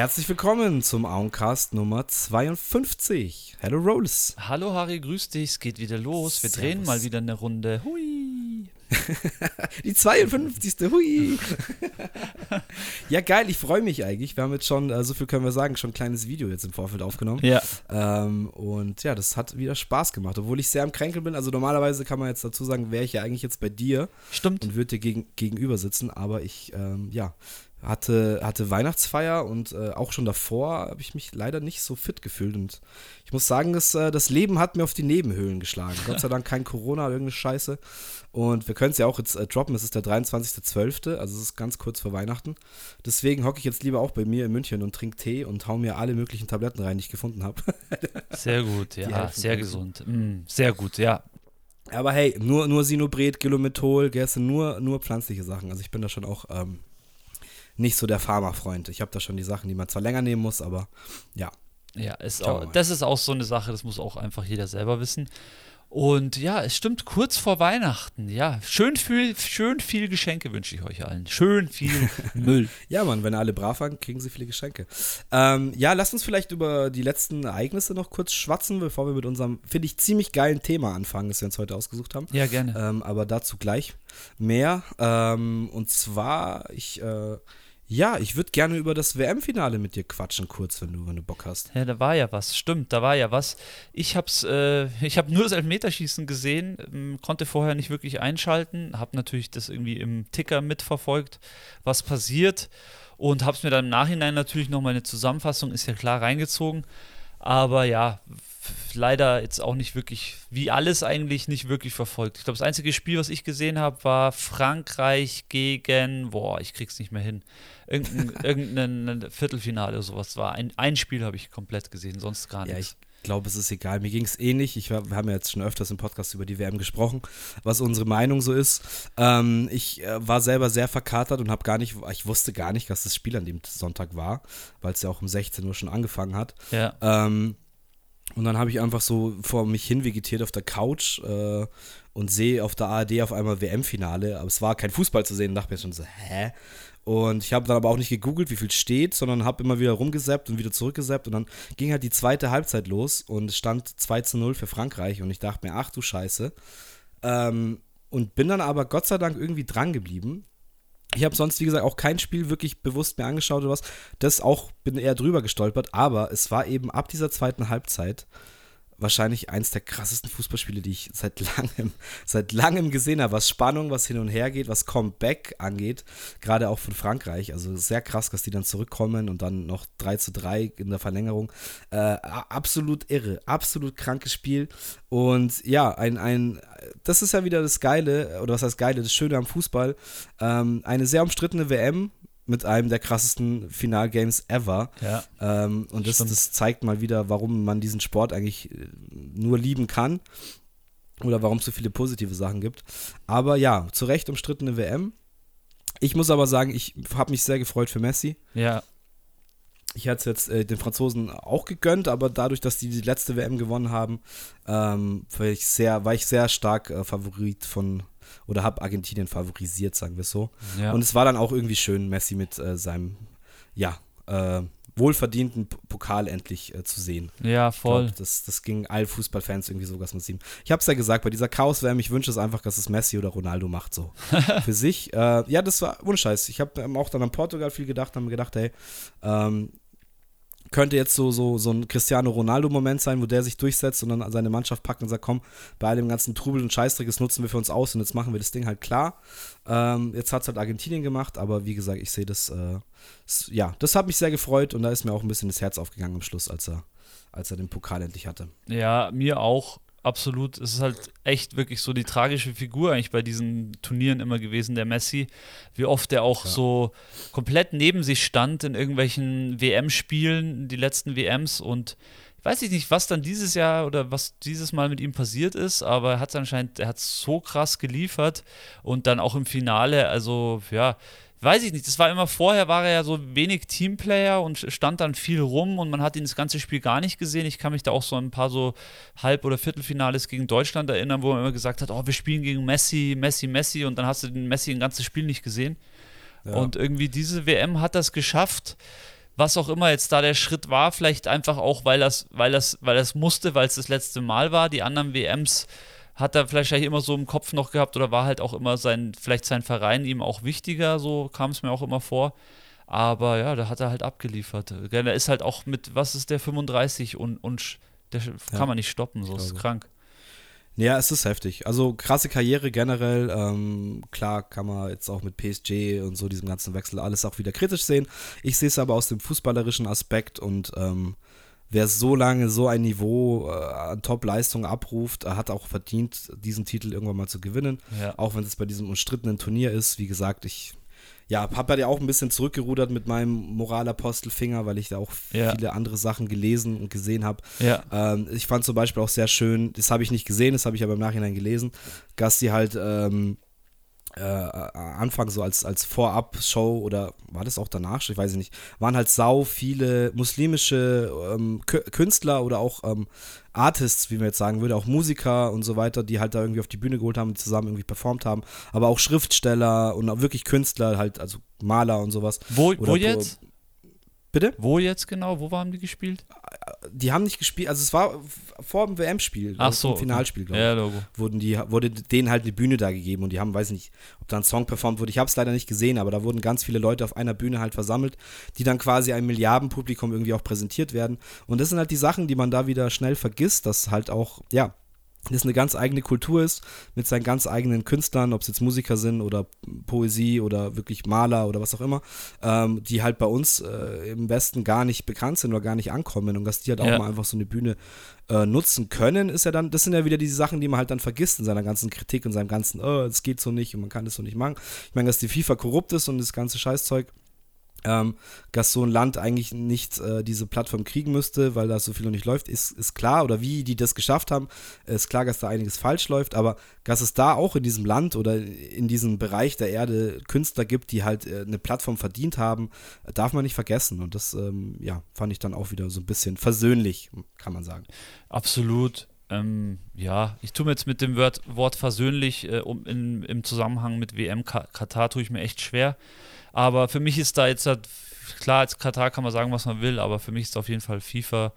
Herzlich willkommen zum Auencast Nummer 52. Hello Rolls. Hallo Harry, grüß dich. Es geht wieder los. Wir Servus. drehen mal wieder eine Runde. Hui. Die 52. Hui. ja, geil, ich freue mich eigentlich. Wir haben jetzt schon, äh, so viel können wir sagen, schon ein kleines Video jetzt im Vorfeld aufgenommen. Ja. Ähm, und ja, das hat wieder Spaß gemacht, obwohl ich sehr am Kränkel bin. Also normalerweise kann man jetzt dazu sagen, wäre ich ja eigentlich jetzt bei dir. Stimmt. Und würde dir gegen, gegenüber sitzen, aber ich, ähm, ja, hatte, hatte Weihnachtsfeier und äh, auch schon davor habe ich mich leider nicht so fit gefühlt. Und ich muss sagen, das, äh, das Leben hat mir auf die Nebenhöhlen geschlagen. Gott sei Dank kein Corona, irgendeine Scheiße. Und wir können es ja auch jetzt äh, droppen, es ist der 23.12., also es ist ganz kurz vor Weihnachten. Deswegen hocke ich jetzt lieber auch bei mir in München und trinke Tee und hau mir alle möglichen Tabletten rein, die ich gefunden habe. sehr gut, ja, sehr gesund. Mm, sehr gut, ja. Aber hey, nur, nur Sinobret, Gilomethol, Gerste, nur, nur pflanzliche Sachen. Also ich bin da schon auch ähm, nicht so der Pharma-Freund. Ich habe da schon die Sachen, die man zwar länger nehmen muss, aber ja. Ja, ist auch, das ist auch so eine Sache, das muss auch einfach jeder selber wissen. Und ja, es stimmt, kurz vor Weihnachten. Ja, schön viel, schön viel Geschenke wünsche ich euch allen. Schön viel Müll. ja, Mann, wenn alle brav waren, kriegen sie viele Geschenke. Ähm, ja, lasst uns vielleicht über die letzten Ereignisse noch kurz schwatzen, bevor wir mit unserem, finde ich, ziemlich geilen Thema anfangen, das wir uns heute ausgesucht haben. Ja, gerne. Ähm, aber dazu gleich mehr. Ähm, und zwar, ich. Äh, ja, ich würde gerne über das WM-Finale mit dir quatschen, kurz, wenn du, wenn du Bock hast. Ja, da war ja was, stimmt, da war ja was. Ich hab's, äh, ich habe nur das Elfmeterschießen gesehen, ähm, konnte vorher nicht wirklich einschalten, habe natürlich das irgendwie im Ticker mitverfolgt, was passiert und habe es mir dann im Nachhinein natürlich noch mal eine Zusammenfassung, ist ja klar, reingezogen. Aber ja, leider jetzt auch nicht wirklich, wie alles eigentlich, nicht wirklich verfolgt. Ich glaube, das einzige Spiel, was ich gesehen habe, war Frankreich gegen, boah, ich krieg's nicht mehr hin, irgendein, irgendein Viertelfinale oder sowas war. Ein, ein Spiel habe ich komplett gesehen, sonst gar nichts. Ja, ich glaube, es ist egal. Mir ging es ähnlich. Ich, wir haben ja jetzt schon öfters im Podcast über die WM gesprochen, was unsere Meinung so ist. Ähm, ich äh, war selber sehr verkatert und habe gar nicht, ich wusste gar nicht, dass das Spiel an dem Sonntag war, weil es ja auch um 16 Uhr schon angefangen hat. Ja. Ähm, und dann habe ich einfach so vor mich hin vegetiert auf der Couch äh, und sehe auf der ARD auf einmal WM-Finale. Aber es war kein Fußball zu sehen. Und dachte mir schon so, hä? Und ich habe dann aber auch nicht gegoogelt, wie viel steht, sondern habe immer wieder rumgesappt und wieder zurückgesappt. Und dann ging halt die zweite Halbzeit los und es stand 2 zu 0 für Frankreich. Und ich dachte mir, ach du Scheiße. Ähm, und bin dann aber Gott sei Dank irgendwie dran geblieben. Ich habe sonst, wie gesagt, auch kein Spiel wirklich bewusst mehr angeschaut oder was. Das auch bin eher drüber gestolpert, aber es war eben ab dieser zweiten Halbzeit wahrscheinlich eins der krassesten Fußballspiele, die ich seit langem, seit langem gesehen habe, was Spannung, was hin und her geht, was Comeback angeht, gerade auch von Frankreich. Also sehr krass, dass die dann zurückkommen und dann noch 3 zu 3 in der Verlängerung. Äh, absolut irre, absolut krankes Spiel. Und ja, ein, ein, das ist ja wieder das Geile, oder was heißt Geile, das Schöne am Fußball. Ähm, eine sehr umstrittene WM, mit einem der krassesten Finalgames ever. Ja, ähm, und das, das, zeigt mal wieder, warum man diesen Sport eigentlich äh, nur lieben kann oder warum es so viele positive Sachen gibt. Aber ja, zu Recht umstrittene WM. Ich muss aber sagen, ich habe mich sehr gefreut für Messi. Ja. Ich hatte es jetzt äh, den Franzosen auch gegönnt, aber dadurch, dass die die letzte WM gewonnen haben, ähm, war, ich sehr, war ich sehr stark äh, Favorit von, oder habe Argentinien favorisiert, sagen wir so. Ja. Und es war dann auch irgendwie schön, Messi mit äh, seinem, ja, äh, wohlverdienten Pokal endlich äh, zu sehen. Ja, voll. Glaub, das, das ging allen Fußballfans irgendwie so, was man sieht. Ich habe es ja gesagt, bei dieser Chaos-WM, ich wünsche es einfach, dass es Messi oder Ronaldo macht, so. Für sich. Äh, ja, das war ohne Scheiß. Ich habe ähm, auch dann an Portugal viel gedacht, haben mir gedacht, hey, ähm, könnte jetzt so, so, so ein Cristiano Ronaldo-Moment sein, wo der sich durchsetzt und dann seine Mannschaft packt und sagt, komm, bei all dem ganzen Trubel und Scheißdreck, das nutzen wir für uns aus und jetzt machen wir das Ding halt klar. Ähm, jetzt hat es halt Argentinien gemacht, aber wie gesagt, ich sehe das, äh, ja, das hat mich sehr gefreut und da ist mir auch ein bisschen das Herz aufgegangen am Schluss, als er, als er den Pokal endlich hatte. Ja, mir auch absolut. Es ist halt echt wirklich so die tragische Figur eigentlich bei diesen Turnieren immer gewesen, der Messi. Wie oft er auch ja. so komplett neben sich stand in irgendwelchen WM-Spielen, die letzten WMs und ich weiß nicht, was dann dieses Jahr oder was dieses Mal mit ihm passiert ist, aber er hat anscheinend, er hat so krass geliefert und dann auch im Finale, also ja, weiß ich nicht, das war immer vorher, war er ja so wenig Teamplayer und stand dann viel rum und man hat ihn das ganze Spiel gar nicht gesehen. Ich kann mich da auch so ein paar so Halb- oder Viertelfinales gegen Deutschland erinnern, wo man immer gesagt hat, oh, wir spielen gegen Messi, Messi, Messi und dann hast du den Messi ein ganzes Spiel nicht gesehen. Ja. Und irgendwie diese WM hat das geschafft, was auch immer jetzt da der Schritt war, vielleicht einfach auch, weil das, weil das, weil das musste, weil es das letzte Mal war. Die anderen WMs hat er vielleicht immer so im Kopf noch gehabt oder war halt auch immer sein, vielleicht sein Verein ihm auch wichtiger, so kam es mir auch immer vor. Aber ja, da hat er halt abgeliefert. Er ist halt auch mit, was ist der, 35 und, und der kann ja, man nicht stoppen, so ist krank. Ja, es ist heftig. Also krasse Karriere generell. Ähm, klar kann man jetzt auch mit PSG und so diesem ganzen Wechsel alles auch wieder kritisch sehen. Ich sehe es aber aus dem fußballerischen Aspekt und ähm, wer so lange so ein Niveau äh, an Top-Leistung abruft, hat auch verdient, diesen Titel irgendwann mal zu gewinnen. Ja. Auch wenn es bei diesem umstrittenen Turnier ist. Wie gesagt, ich ja, habe ja auch ein bisschen zurückgerudert mit meinem Moralapostelfinger, weil ich da auch ja. viele andere Sachen gelesen und gesehen habe. Ja. Ähm, ich fand zum Beispiel auch sehr schön, das habe ich nicht gesehen, das habe ich aber im Nachhinein gelesen, Gasti halt ähm, äh, Anfang so als, als Vorab-Show oder war das auch danach, ich weiß nicht, waren halt sau viele muslimische ähm, Künstler oder auch ähm, Artists, wie man jetzt sagen würde, auch Musiker und so weiter, die halt da irgendwie auf die Bühne geholt haben, die zusammen irgendwie performt haben, aber auch Schriftsteller und auch wirklich Künstler, halt, also Maler und sowas. Wo, wo jetzt? Bitte? Wo jetzt genau? Wo haben die gespielt? Die haben nicht gespielt, also es war vor dem WM-Spiel, Ach so, im Finalspiel, glaube ich. Ja, Logo. Wurden die, wurde denen halt eine Bühne da gegeben und die haben, weiß nicht, ob da ein Song performt wurde. Ich habe es leider nicht gesehen, aber da wurden ganz viele Leute auf einer Bühne halt versammelt, die dann quasi einem Milliardenpublikum irgendwie auch präsentiert werden. Und das sind halt die Sachen, die man da wieder schnell vergisst, dass halt auch, ja, das eine ganz eigene Kultur ist, mit seinen ganz eigenen Künstlern, ob es jetzt Musiker sind oder Poesie oder wirklich Maler oder was auch immer, ähm, die halt bei uns äh, im Westen gar nicht bekannt sind oder gar nicht ankommen und dass die halt auch ja. mal einfach so eine Bühne äh, nutzen können, ist ja dann, das sind ja wieder diese Sachen, die man halt dann vergisst in seiner ganzen Kritik und seinem ganzen, oh, es geht so nicht und man kann das so nicht machen. Ich meine, dass die FIFA korrupt ist und das ganze Scheißzeug, ähm, dass so ein Land eigentlich nicht äh, diese Plattform kriegen müsste, weil da so viel noch nicht läuft, ist, ist klar. Oder wie die das geschafft haben, ist klar, dass da einiges falsch läuft. Aber dass es da auch in diesem Land oder in diesem Bereich der Erde Künstler gibt, die halt äh, eine Plattform verdient haben, darf man nicht vergessen. Und das, ähm, ja, fand ich dann auch wieder so ein bisschen versöhnlich, kann man sagen. Absolut. Ähm, ja, ich tue mir jetzt mit dem Wort, Wort versöhnlich äh, um, in, im Zusammenhang mit WM Katar tue ich mir echt schwer. Aber für mich ist da jetzt halt, klar, als Katar kann man sagen, was man will, aber für mich ist auf jeden Fall FIFA,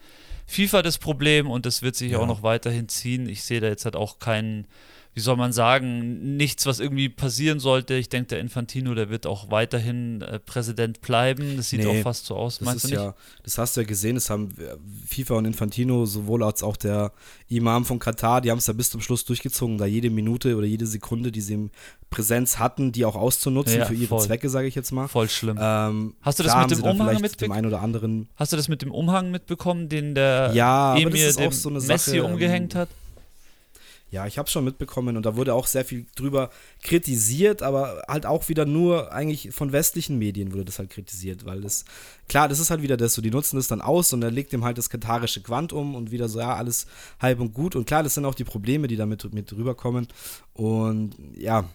FIFA das Problem und das wird sich ja. auch noch weiterhin ziehen. Ich sehe da jetzt halt auch keinen wie soll man sagen, nichts, was irgendwie passieren sollte. Ich denke, der Infantino, der wird auch weiterhin äh, Präsident bleiben. Das sieht nee, auch fast so aus, meinst du nicht? Ja, das hast du ja gesehen, das haben FIFA und Infantino, sowohl als auch der Imam von Katar, die haben es ja bis zum Schluss durchgezogen, da jede Minute oder jede Sekunde, die sie in Präsenz hatten, die auch auszunutzen ja, für ihre voll. Zwecke, sage ich jetzt mal. Voll schlimm. Ähm, hast du das mit dem Umhang mitbekommen? Hast du das mit dem Umhang mitbekommen, den der ja, Emir dem so Messi Sache, umgehängt ähm, hat? Ja, ich habe schon mitbekommen und da wurde auch sehr viel drüber kritisiert, aber halt auch wieder nur eigentlich von westlichen Medien wurde das halt kritisiert, weil das, klar, das ist halt wieder das so, die nutzen das dann aus und er legt ihm halt das katarische Quant um und wieder so, ja, alles halb und gut und klar, das sind auch die Probleme, die damit mit rüberkommen und ja,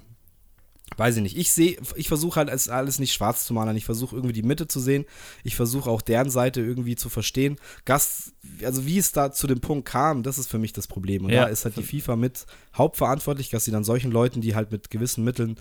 weiß ich nicht. Ich sehe, ich versuche halt alles, nicht schwarz zu malen. Ich versuche irgendwie die Mitte zu sehen. Ich versuche auch deren Seite irgendwie zu verstehen. Gast, also wie es da zu dem Punkt kam, das ist für mich das Problem. Und ja. da ist halt die FIFA mit hauptverantwortlich, dass sie dann solchen Leuten, die halt mit gewissen Mitteln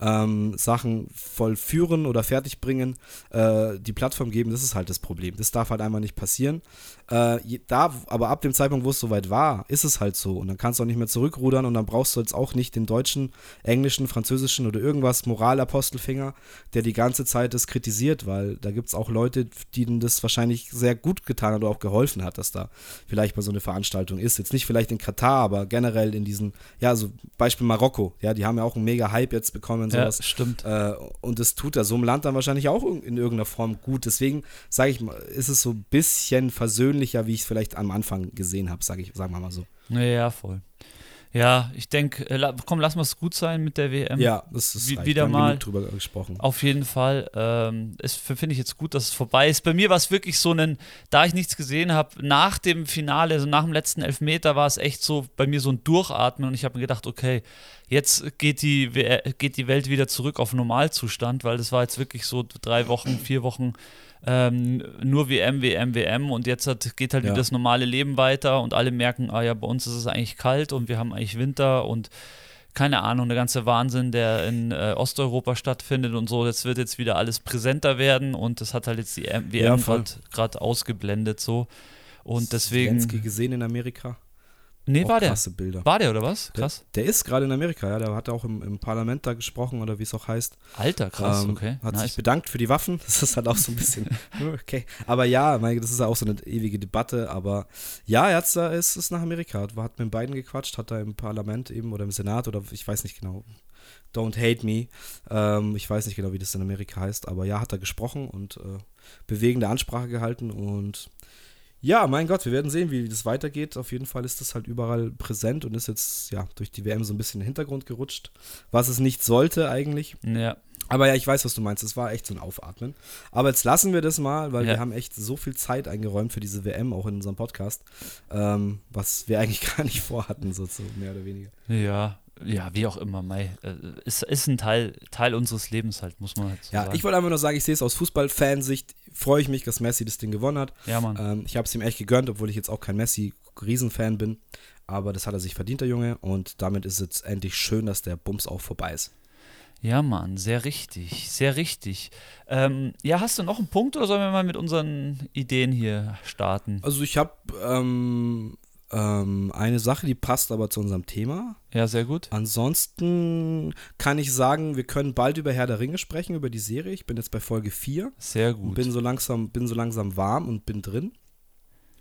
ähm, Sachen vollführen oder fertigbringen, äh, die Plattform geben, das ist halt das Problem. Das darf halt einmal nicht passieren. Äh, da, aber ab dem Zeitpunkt, wo es soweit war, ist es halt so. Und dann kannst du auch nicht mehr zurückrudern und dann brauchst du jetzt auch nicht den deutschen, englischen, französischen oder irgendwas Moralapostelfinger, der die ganze Zeit das kritisiert, weil da gibt es auch Leute, denen das wahrscheinlich sehr gut getan hat oder auch geholfen hat, dass da vielleicht mal so eine Veranstaltung ist. Jetzt nicht vielleicht in Katar, aber generell in diesen, ja, so Beispiel Marokko, ja, die haben ja auch einen mega Hype jetzt bekommen und sowas. Ja, stimmt. Äh, und das tut da so einem Land dann wahrscheinlich auch in irgendeiner Form gut. Deswegen sage ich mal, ist es so ein bisschen versöhnlicher, wie ich es vielleicht am Anfang gesehen habe, sage ich, sagen wir mal so. Ja, voll. Ja, ich denke, äh, komm, lass mal es gut sein mit der WM. Ja, das ist Wie, wieder mal drüber gesprochen. Auf jeden Fall. Ähm, es finde ich jetzt gut, dass es vorbei ist. Bei mir war es wirklich so ein, da ich nichts gesehen habe, nach dem Finale, also nach dem letzten Elfmeter, war es echt so bei mir so ein Durchatmen und ich habe mir gedacht, okay, jetzt geht die, geht die Welt wieder zurück auf Normalzustand, weil das war jetzt wirklich so drei Wochen, vier Wochen ähm, nur WM, WM, WM und jetzt hat, geht halt ja. wieder das normale Leben weiter und alle merken, ah ja, bei uns ist es eigentlich kalt und wir haben eigentlich Winter und keine Ahnung, der ganze Wahnsinn, der in äh, Osteuropa stattfindet und so, das wird jetzt wieder alles präsenter werden und das hat halt jetzt die WM Ja, gerade ausgeblendet so. Und deswegen. Zelensky gesehen in Amerika. Nee, Auch war der. krasse Bilder. War der oder was? Krass. Der, der ist gerade in Amerika, ja. Der hat auch im, im Parlament da gesprochen oder wie es auch heißt. Alter, krass, Ähm, okay. Hat nice. sich bedankt für die Waffen. Das ist halt auch so ein bisschen. okay. Aber ja, mein, das ist ja auch so eine ewige Debatte. Aber ja, er da, ist, ist nach Amerika. Hat, hat mit beiden gequatscht, hat da im Parlament eben oder im Senat oder ich weiß nicht genau. Don't hate me. Ähm, ich weiß nicht genau, wie das in Amerika heißt. Aber ja, hat er gesprochen und äh, bewegende Ansprache gehalten. Und ja, mein Gott, wir werden sehen, wie das weitergeht. Auf jeden Fall ist das halt überall präsent und ist jetzt ja durch die WM so ein bisschen in den Hintergrund gerutscht. Was es nicht sollte eigentlich. Ja. Aber ja, ich weiß, was du meinst. Es war echt so ein Aufatmen. Aber jetzt lassen wir das mal, weil Ja. wir haben echt so viel Zeit eingeräumt für diese WM, auch in unserem Podcast, ähm, was wir eigentlich gar nicht vorhatten, so, so mehr oder weniger. Ja, ja, wie auch immer, Mai. Äh, ist, ist ein Teil, Teil unseres Lebens halt, muss man halt so Ja, sagen. ich wollte einfach nur sagen, ich sehe es aus Fußballfansicht, freue ich mich, dass Messi das Ding gewonnen hat. ja, Mann. Ähm, ich habe es ihm echt gegönnt, obwohl ich jetzt auch kein Messi-Riesenfan bin. Aber das hat er sich verdient, der Junge. Und damit ist es endlich schön, dass der Bums auch vorbei ist. Ja, Mann, sehr richtig, sehr richtig. Ähm, ja, hast du noch einen Punkt oder sollen wir mal mit unseren Ideen hier starten? Also ich habe ähm, ähm, eine Sache, die passt aber zu unserem Thema. Ja, sehr gut. Ansonsten kann ich sagen, wir können bald über Herr der Ringe sprechen, über die Serie. Ich bin jetzt bei Folge 4 Sehr gut. bin so langsam, bin so langsam warm und bin drin.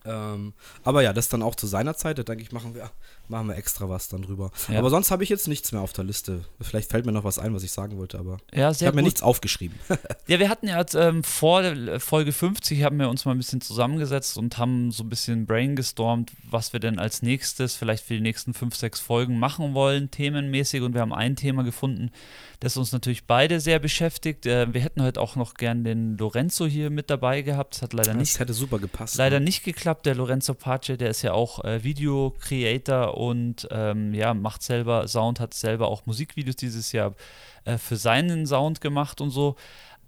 Ähm, aber ja, das dann auch zu seiner Zeit. Da denke ich, machen wir, machen wir extra was dann drüber. Ja. Aber sonst habe ich jetzt nichts mehr auf der Liste. Vielleicht fällt mir noch was ein, was ich sagen wollte, aber Ja, ich habe mir nichts aufgeschrieben. Ja, wir hatten ja jetzt, ähm, vor der Folge 50 haben wir uns mal ein bisschen zusammengesetzt und haben so ein bisschen brainstormt, was wir denn als nächstes vielleicht für die nächsten fünf, sechs Folgen machen wollen, themenmäßig. Und wir haben ein Thema gefunden, das uns natürlich beide sehr beschäftigt. Äh, wir hätten heute auch noch gern den Lorenzo hier mit dabei gehabt. Das hat leider nicht Das hätte super gepasst. leider nicht geklappt. Der Lorenzo Pace, der ist ja auch äh, Video-Creator und ähm, ja, macht selber Sound, hat selber auch Musikvideos dieses Jahr äh, für seinen Sound gemacht und so.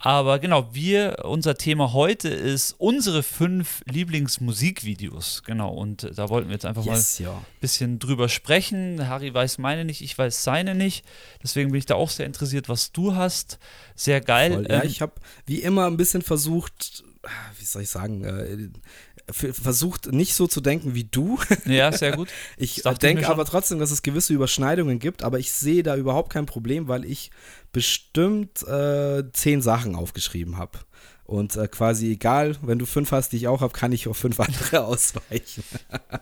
Aber genau, wir, unser Thema heute ist unsere fünf Lieblingsmusikvideos. Genau, und äh, da wollten wir jetzt einfach mal Yes, ja. ein bisschen drüber sprechen. Harry weiß meine nicht, ich weiß seine nicht. Deswegen bin ich da auch sehr interessiert, was du hast. Sehr geil. Voll. Ja, Ähm, ich habe wie immer ein bisschen versucht, wie soll ich sagen, äh, versucht nicht so zu denken wie du. ja, sehr gut. Ich denke aber trotzdem, dass es gewisse Überschneidungen gibt, aber ich sehe da überhaupt kein Problem, weil ich bestimmt äh, zehn Sachen aufgeschrieben habe. Und äh, quasi egal, wenn du fünf hast, die ich auch habe, kann ich auf fünf andere ausweichen.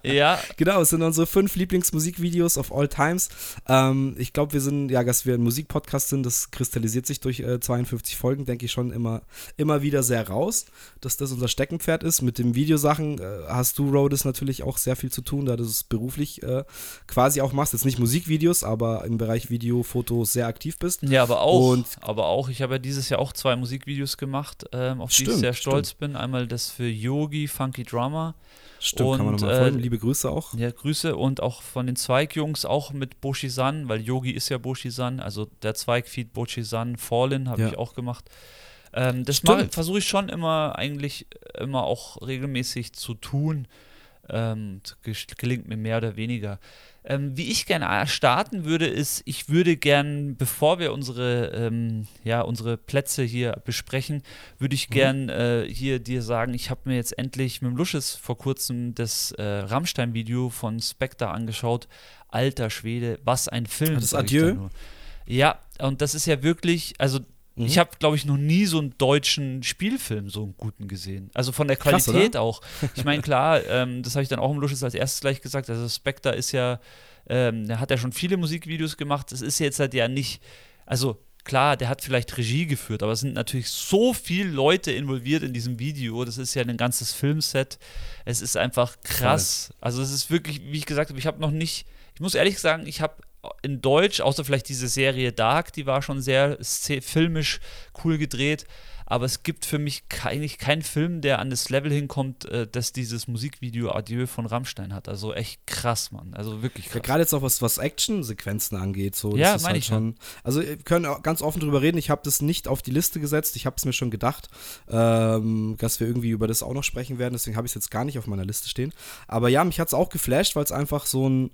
Ja, Genau, es sind unsere fünf Lieblingsmusikvideos of all times. Ähm, ich glaube, wir sind, ja, dass wir ein Musikpodcast sind, das kristallisiert sich durch äh, 52 Folgen, denke ich schon immer, immer wieder sehr raus, dass das unser Steckenpferd ist. Mit den Videosachen äh, hast du, Rhodes, natürlich auch sehr viel zu tun, da du es beruflich äh, quasi auch machst. Jetzt nicht Musikvideos, aber im Bereich Video, Fotos sehr aktiv bist. Ja, aber auch, Und- aber auch, ich habe ja dieses Jahr auch zwei Musikvideos gemacht, ähm, auf die ich Stimmt, sehr stolz bin. Einmal das für Yogi, Funky Drummer. Stimmt, kann man Und, nochmal äh, folgen. Liebe Grüße auch. Ja, Grüße und auch von den Zweigjungs, auch mit Boshi-san, weil Yogi ist ja Boshi-san, also der Zweigfeed Boshi-san, Fallen habe Ja. ich auch gemacht. Ähm, das Stimmt. versuche ich schon immer eigentlich immer auch regelmäßig zu tun. Ähm, gelingt mir mehr oder weniger. Ähm, wie ich gerne starten würde, ist, ich würde gern, bevor wir unsere, ähm, ja, unsere Plätze hier besprechen, würde ich Mhm. gern äh, hier dir sagen, ich habe mir jetzt endlich mit dem Luschis vor kurzem das äh, Rammstein-Video von Spectre angeschaut. Alter Schwede, was ein Film. Ah, das Adieu? da. Ja, und das ist ja wirklich, also Mhm. ich habe, glaube ich, noch nie so einen deutschen Spielfilm so einen guten gesehen. Also von der Krass, Qualität auch. Ich meine, klar, ähm, das habe ich dann auch im Luschis als erstes gleich gesagt. Also Spectre ist ja, ähm, der hat ja schon viele Musikvideos gemacht. Es ist jetzt halt ja nicht, also klar, der hat vielleicht Regie geführt, aber es sind natürlich so viele Leute involviert in diesem Video. Das ist ja ein ganzes Filmset. Es ist einfach krass. Also es ist wirklich, wie ich gesagt habe, ich habe noch nicht, ich muss ehrlich sagen, ich habe in Deutsch, außer vielleicht diese Serie Dark, die war schon sehr filmisch cool gedreht. Aber es gibt für mich eigentlich keinen Film, der an das Level hinkommt, äh, dass dieses Musikvideo Adieu von Rammstein hat. Also echt krass, Mann. Also wirklich Ja, krass. gerade jetzt auch was, was Action-Sequenzen angeht. So, das Ja, ist meine halt ich ja. schon. Also wir können auch ganz offen drüber reden. Ich habe das nicht auf die Liste gesetzt. Ich habe es mir schon gedacht, ähm, dass wir irgendwie über das auch noch sprechen werden. Deswegen habe ich es jetzt gar nicht auf meiner Liste stehen. Aber ja, mich hat es auch geflasht, weil es einfach so ein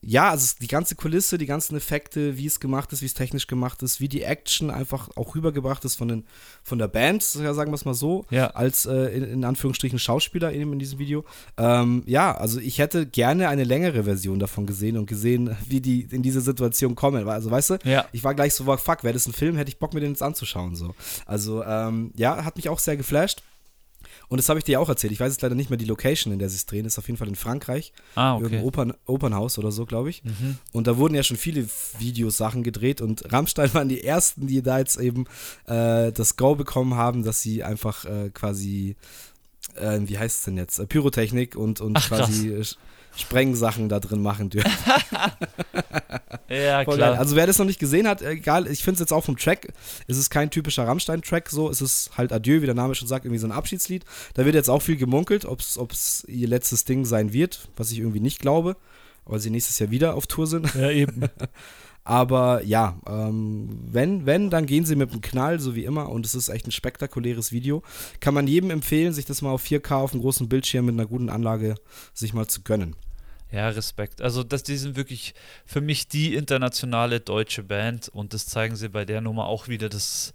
ja, also die ganze Kulisse, die ganzen Effekte, wie es gemacht ist, wie es technisch gemacht ist, wie die Action einfach auch rübergebracht ist von, den, von der Band, sagen wir es mal so, Ja. als äh, in, in Anführungsstrichen Schauspieler in, in diesem Video. Ähm, ja, also ich hätte gerne eine längere Version davon gesehen und gesehen, wie die in diese Situation kommen. Also weißt du, Ja. ich war gleich so, fuck, wäre das ein Film, hätte ich Bock mir den jetzt anzuschauen. So. Also ähm, ja, hat mich auch sehr geflasht. Und das habe ich dir auch erzählt. Ich weiß jetzt leider nicht mehr die Location, in der sie es drehen. Ist auf jeden Fall in Frankreich. Ah, Irgendein okay. Opern, Opernhaus oder so, glaube ich. Mhm. Und da wurden ja schon viele Videosachen gedreht und Rammstein waren die ersten, die da jetzt eben äh, das Go bekommen haben, dass sie einfach äh, quasi, äh, wie heißt es denn jetzt, Pyrotechnik und, und Ach, quasi äh, Sprengsachen da drin machen dürfen. Ja, Voll klar. geil. Also wer das noch nicht gesehen hat, egal, ich finde es jetzt auch vom Track, es ist kein typischer Rammstein-Track so, es ist halt Adieu, wie der Name schon sagt, irgendwie so ein Abschiedslied. Da wird jetzt auch viel gemunkelt, ob es ihr letztes Ding sein wird, was ich irgendwie nicht glaube, weil sie nächstes Jahr wieder auf Tour sind. ja, eben. Aber ja, ähm, wenn, wenn, dann gehen sie mit dem Knall, so wie immer. Und es ist echt ein spektakuläres Video. Kann man jedem empfehlen, sich das mal auf 4K auf einem großen Bildschirm mit einer guten Anlage sich mal zu gönnen. Ja, Respekt. Also, das, die sind wirklich für mich die internationale deutsche Band und das zeigen sie bei der Nummer auch wieder. Das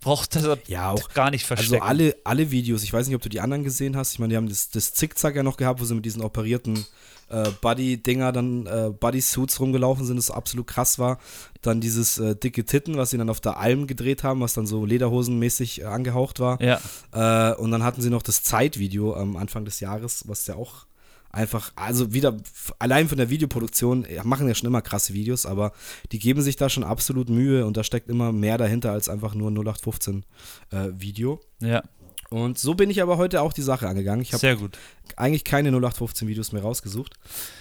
braucht das Ja, auch. gar nicht verstecken. Also alle, alle Videos, ich weiß nicht, ob du die anderen gesehen hast. Ich meine, die haben das, das Zickzack ja noch gehabt, wo sie mit diesen operierten äh, Buddy-Dinger dann, äh, Buddy-Suits rumgelaufen sind, das absolut krass war. Dann dieses äh, dicke Titten, was sie dann auf der Alm gedreht haben, was dann so lederhosenmäßig äh, angehaucht war. Ja, Äh, und dann hatten sie noch das Zeitvideo am Anfang des Jahres, was ja auch einfach, also wieder allein von der Videoproduktion, ja, machen ja schon immer krasse Videos, aber die geben sich da schon absolut Mühe und da steckt immer mehr dahinter als einfach nur ein 0815 äh, Video. ja, Und so bin ich aber heute auch die Sache angegangen. Ich habe sehr gut. eigentlich keine 0815 Videos mehr rausgesucht.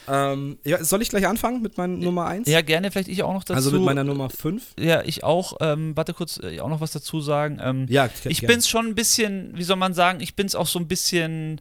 Ähm, ja, soll ich gleich anfangen mit meiner Nummer 1? Ja, gerne vielleicht ich auch noch dazu. also mit meiner Nummer 5? ja, ich auch. Ähm, warte kurz, äh, auch noch was dazu sagen. Ähm, Ja, ich gerne. bin's schon ein bisschen, wie soll man sagen, ich bin's auch so ein bisschen,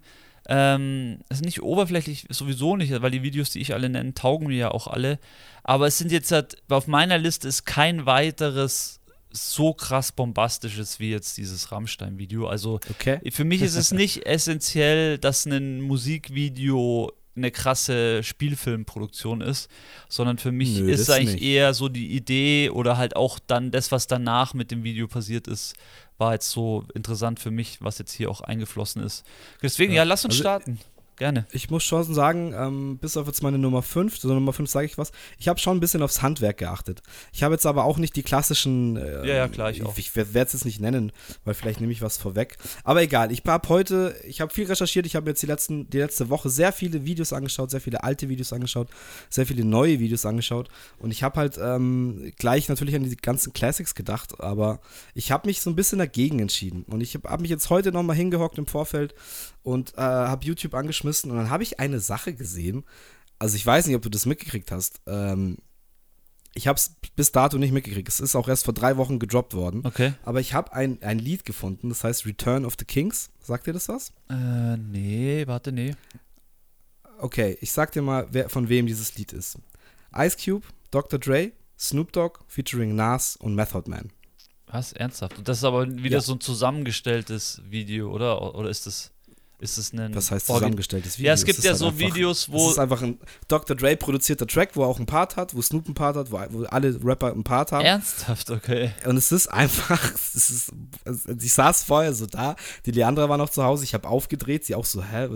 ähm, es ist nicht oberflächlich, sowieso nicht, weil die Videos, die ich alle nenne, taugen mir ja auch alle. Aber es sind jetzt halt, auf meiner Liste ist kein weiteres so krass bombastisches wie jetzt dieses Rammstein-Video. Also Okay. für mich ist es nicht essentiell, dass ein Musikvideo eine krasse Spielfilmproduktion ist, sondern für mich Nö, ist eigentlich nicht. eher so die Idee oder halt auch dann das, was danach mit dem Video passiert ist, war jetzt so interessant für mich, was jetzt hier auch eingeflossen ist. Deswegen, ja, Ja, lass uns also- starten. Gerne. Ich muss schon sagen, ähm, bis auf jetzt meine Nummer 5, so Nummer 5 sage ich was, ich habe schon ein bisschen aufs Handwerk geachtet. Ich habe jetzt aber auch nicht die klassischen, äh, Ja, ja, klar, ich auch. ich werde es jetzt nicht nennen, weil vielleicht nehme ich was vorweg. Aber egal, ich habe heute, ich habe viel recherchiert, ich habe jetzt die, letzten, die letzte Woche sehr viele Videos angeschaut, sehr viele alte Videos angeschaut, sehr viele neue Videos angeschaut und ich habe halt ähm, gleich natürlich an die ganzen Classics gedacht, aber ich habe mich so ein bisschen dagegen entschieden und ich habe hab mich jetzt heute nochmal hingehockt im Vorfeld und äh, habe YouTube angeschmissen und dann habe ich eine Sache gesehen. Also ich weiß nicht, ob du das mitgekriegt hast. Ähm, ich habe es bis dato nicht mitgekriegt. Es ist auch erst vor drei Wochen gedroppt worden. Okay. Aber ich habe ein, ein Lied gefunden, das heißt Return of the Kings. Sagt dir das was? Äh, nee, warte, nee. Okay, ich sag dir mal, wer, von wem dieses Lied ist. Ice Cube, Dr. Dre, Snoop Dogg featuring Nas und Method Man. Was? Ernsthaft? Und das ist aber wieder Ja. so ein zusammengestelltes Video, oder? Oder ist das, ist das ein. Das heißt zusammengestelltes Video. Ja, es gibt ist ja halt so einfach, Videos, wo. Es ist einfach ein Dr. Dre produzierter Track, wo er auch einen Part hat, wo Snoop einen Part hat, wo, wo alle Rapper einen Part haben. Ernsthaft, okay. Und es ist einfach, es ist, es- ich saß vorher so da, die Leandra war noch zu Hause, ich habe aufgedreht, sie auch so, hä,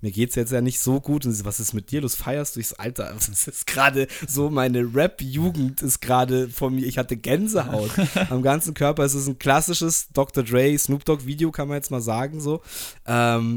mir geht's jetzt ja nicht so gut und sie was ist mit dir los, feierst du? Ich so, Alter, das ist gerade so, meine Rap-Jugend ist gerade von mir, ich hatte Gänsehaut am ganzen Körper, es ist ein klassisches Dr. Dre, Snoop Dogg Video, kann man jetzt mal sagen, so. Ähm,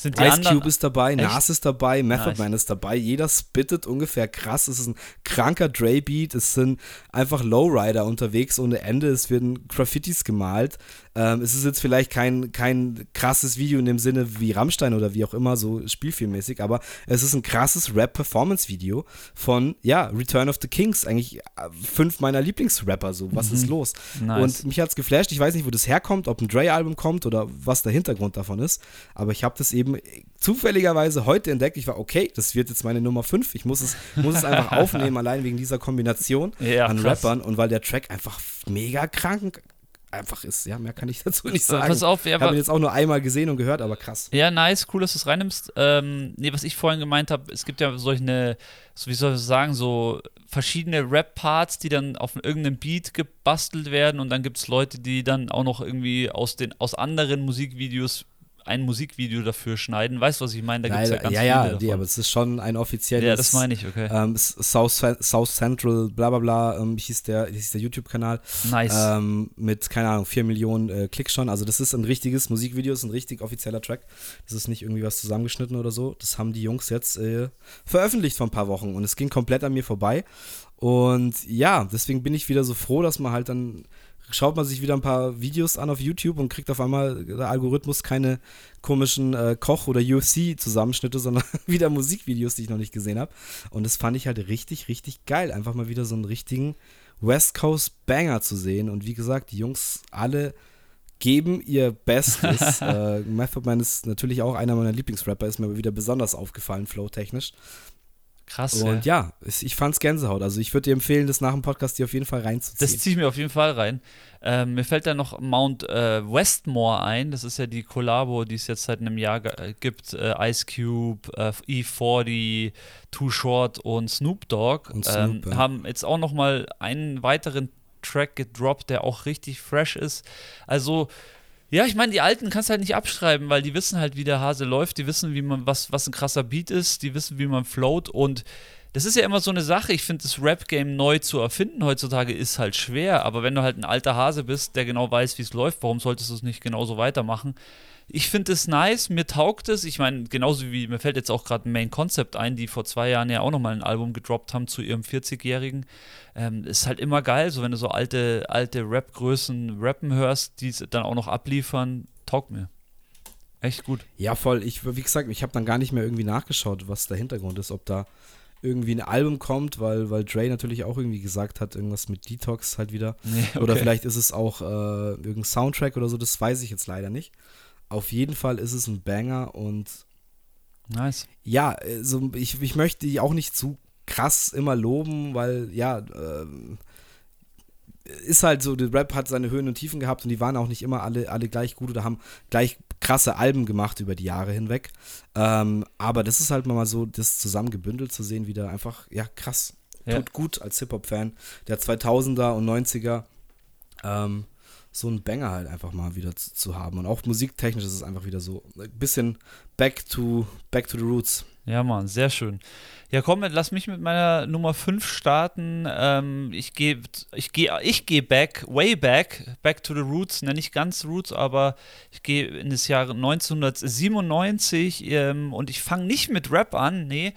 Sind die Ice anderen. Cube ist dabei, Echt? Nas ist dabei, Method. Man ist dabei. Jeder spittet ungefähr krass. Es ist ein kranker Dre-Beat. Es sind einfach Lowrider unterwegs ohne Ende. Es werden Graffitis gemalt. Ähm, es ist jetzt vielleicht kein, kein krasses Video in dem Sinne wie Rammstein oder wie auch immer, so spielfilmmäßig, aber es ist ein krasses Rap-Performance-Video von, ja, Return of the Kings. Eigentlich äh, fünf meiner Lieblingsrapper. So, was ist los? Mhm. Nice. Und mich hat's geflasht. Ich weiß nicht, wo das herkommt, ob ein Dre-Album kommt oder was der Hintergrund davon ist. Aber ich habe das eben zufälligerweise heute entdeckt. Ich war, okay, das wird jetzt meine Nummer 5. Ich muss es, muss es einfach aufnehmen, allein wegen dieser Kombination Ja, an krass. Rappern und weil der Track einfach mega krank, einfach ist. Ja, mehr kann ich dazu nicht sagen. Pass auf, ja, ich habe ihn jetzt auch nur einmal gesehen und gehört, aber krass. Ja, nice, cool, dass du es reinnimmst. Ähm, nee, was ich vorhin gemeint habe, es gibt ja solche, so wie soll ich sagen, so verschiedene Rap-Parts, die dann auf irgendeinem Beat gebastelt werden und dann gibt es Leute, die dann auch noch irgendwie aus, den, aus anderen Musikvideos ein Musikvideo dafür schneiden. Weißt du, was ich meine? Da gibt es ja ganz ja, viele. Ja, ja, die, aber es ist schon ein offizielles. Ja, das meine ich, okay. Ähm, South, South Central, bla bla bla, ähm, hieß der, hieß der YouTube-Kanal. Nice. Ähm, mit, keine Ahnung, 4 Millionen äh, Klicks schon. Also, das ist ein richtiges Musikvideo, ist ein richtig offizieller Track. Das ist nicht irgendwie was zusammengeschnitten oder so. Das haben die Jungs jetzt äh, veröffentlicht vor ein paar Wochen und es ging komplett an mir vorbei. Und ja, deswegen bin ich wieder so froh, dass man halt dann schaut man sich wieder ein paar Videos an auf YouTube und kriegt auf einmal der Algorithmus keine komischen äh, Koch- oder UFC-Zusammenschnitte, sondern wieder Musikvideos, die ich noch nicht gesehen habe. Und das fand ich halt richtig, richtig geil. Einfach mal wieder so einen richtigen West Coast Banger zu sehen. Und wie gesagt, die Jungs alle geben ihr Bestes. äh, Method Man ist natürlich auch einer meiner Lieblingsrapper, ist mir wieder besonders aufgefallen, flow-technisch. Krass. Und ja, ja ich fand's Gänsehaut. Also ich würde dir empfehlen, das nach dem Podcast dir auf jeden Fall reinzuziehen. Das ziehe ich mir auf jeden Fall rein. Ähm, mir fällt da noch Mount äh, Westmore ein. Das ist ja die Kollabo, die es jetzt seit einem Jahr äh, gibt. Äh, Ice Cube, äh, E40, Too Short und Snoop Dogg und Snoop, ähm, ja. haben jetzt auch noch mal einen weiteren Track gedroppt, der auch richtig fresh ist. Also ja, ich meine, die Alten kannst du halt nicht abschreiben, weil die wissen halt, wie der Hase läuft, die wissen, wie man, was, was ein krasser Beat ist, die wissen, wie man float und das ist ja immer so eine Sache. Ich finde, das Rap-Game neu zu erfinden heutzutage ist halt schwer, aber wenn du halt ein alter Hase bist, der genau weiß, wie es läuft, warum solltest du es nicht genauso weitermachen? Ich finde es nice, mir taugt es. Ich meine, genauso wie mir fällt jetzt auch gerade ein Main Concept ein, die vor zwei Jahren ja auch nochmal ein Album gedroppt haben zu ihrem 40-Jährigen. Ähm, ist halt immer geil, so wenn du so alte, alte Rap-Größen rappen hörst, die es dann auch noch abliefern, taugt mir. Echt gut. Ja, voll. Ich, wie gesagt, ich habe dann gar nicht mehr irgendwie nachgeschaut, was der Hintergrund ist, ob da irgendwie ein Album kommt, weil, weil Dre natürlich auch irgendwie gesagt hat, irgendwas mit Detox halt wieder. Nee, okay. Oder vielleicht ist es auch äh, irgendein Soundtrack oder so, das weiß ich jetzt leider nicht. Auf jeden Fall ist es ein Banger und nice. Ja, also ich, ich möchte die auch nicht zu krass immer loben, weil ja, äh, ist halt so, der Rap hat seine Höhen und Tiefen gehabt und die waren auch nicht immer alle, alle gleich gut oder haben gleich krasse Alben gemacht über die Jahre hinweg. Ähm, aber das ist halt mal so, das zusammengebündelt zu sehen, wieder einfach, ja, krass. Ja. Tut gut als Hip-Hop-Fan der 2000er und 90er. Ähm, so einen Banger halt einfach mal wieder zu, zu, haben. Und auch musiktechnisch ist es einfach wieder so ein bisschen back to, back to the roots. Ja, Mann, sehr schön. Ja, komm, lass mich mit meiner Nummer 5 starten. Ähm, ich gehe ich geh, ich geh back, way back, back to the roots, nenne ich ganz Roots, aber ich gehe in das Jahr 1997 ähm, und ich fange nicht mit Rap an, nee,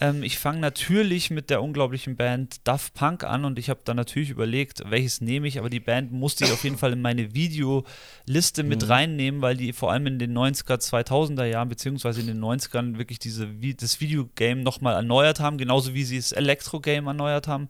ähm, ich fange natürlich mit der unglaublichen Band Duff Punk an und ich habe dann natürlich überlegt, welches nehme ich, aber die Band musste ich auf jeden Fall in meine Videoliste mit mhm. reinnehmen, weil die vor allem in den 90er, 2000er Jahren, beziehungsweise in den 90ern wirklich diese, das Videogame nochmal erneuert haben, genauso wie sie das Elektro-Game erneuert haben.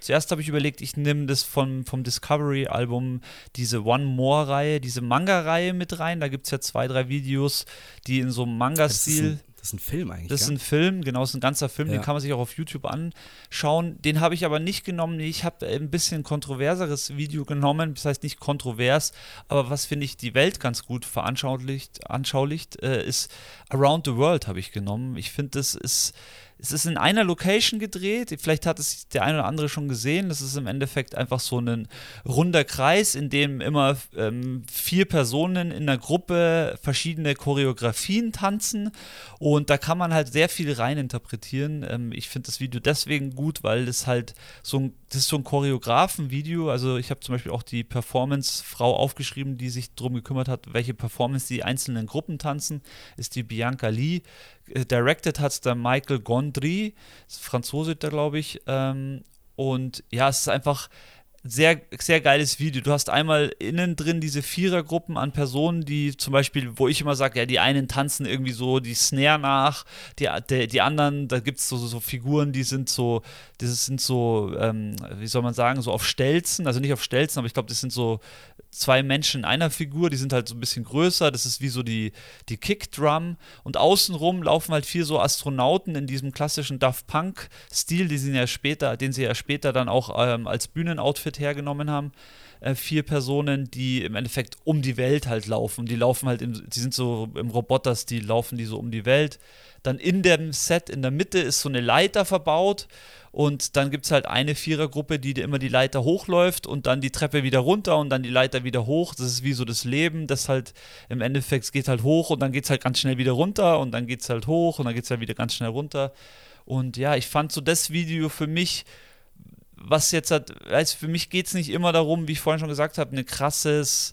Zuerst habe ich überlegt, ich nehme das von, vom Discovery-Album, diese One More-Reihe, diese Manga-Reihe mit rein. Da gibt es ja zwei, drei Videos, die in so einem Manga-Stil das ist ein Film eigentlich. Das ist ein Film, genau, das ist ein ganzer Film, ja. den kann man sich auch auf YouTube anschauen. Den habe ich aber nicht genommen. Ich habe ein bisschen kontroverseres Video genommen, das heißt nicht kontrovers, aber was finde ich die Welt ganz gut veranschaulicht, anschaulicht, äh, ist Around the World habe ich genommen. Ich finde, das ist es ist in einer Location gedreht. Vielleicht hat es der eine oder andere schon gesehen. Das ist im Endeffekt einfach so ein runder Kreis, in dem immer ähm, vier Personen in einer Gruppe verschiedene Choreografien tanzen. Und da kann man halt sehr viel reininterpretieren. Ähm, ich finde das Video deswegen gut, weil es halt so ein, das ist so ein Choreografenvideo. Also ich habe zum Beispiel auch die Performance-Frau aufgeschrieben, die sich darum gekümmert hat, welche Performance die einzelnen Gruppen tanzen. Ist die Bianca Lee. Äh, directed hat es der Michael Gondry, Franzose, glaube ich. Ähm, und ja, es ist einfach sehr, sehr geiles Video. Du hast einmal innen drin diese Vierergruppen an Personen, die zum Beispiel, wo ich immer sage, ja, die einen tanzen irgendwie so die Snare nach, die, die, die anderen, da gibt es so, so Figuren, die sind so, das sind so, ähm, wie soll man sagen, so auf Stelzen, also nicht auf Stelzen, aber ich glaube, das sind so zwei Menschen in einer Figur, die sind halt so ein bisschen größer, das ist wie so die, die Kickdrum und außenrum laufen halt vier so Astronauten in diesem klassischen Daft Punk-Stil, die sie ja später, den sie ja später dann auch ähm, als Bühnenoutfit hergenommen haben. äh, vier Personen, die im Endeffekt um die Welt halt laufen. Die laufen halt, im, die sind so im Roboters, die laufen die so um die Welt. Dann in dem Set in der Mitte ist so eine Leiter verbaut und dann gibt es halt eine Vierergruppe, die immer die Leiter hochläuft und dann die Treppe wieder runter und dann die Leiter wieder hoch. Das ist wie so das Leben, das halt im Endeffekt geht halt hoch und dann geht es halt ganz schnell wieder runter und dann geht es halt hoch und dann geht es halt wieder ganz schnell runter. Und ja, ich fand so das Video für mich was jetzt hat, also für mich geht es nicht immer darum, wie ich vorhin schon gesagt habe, ein krasses,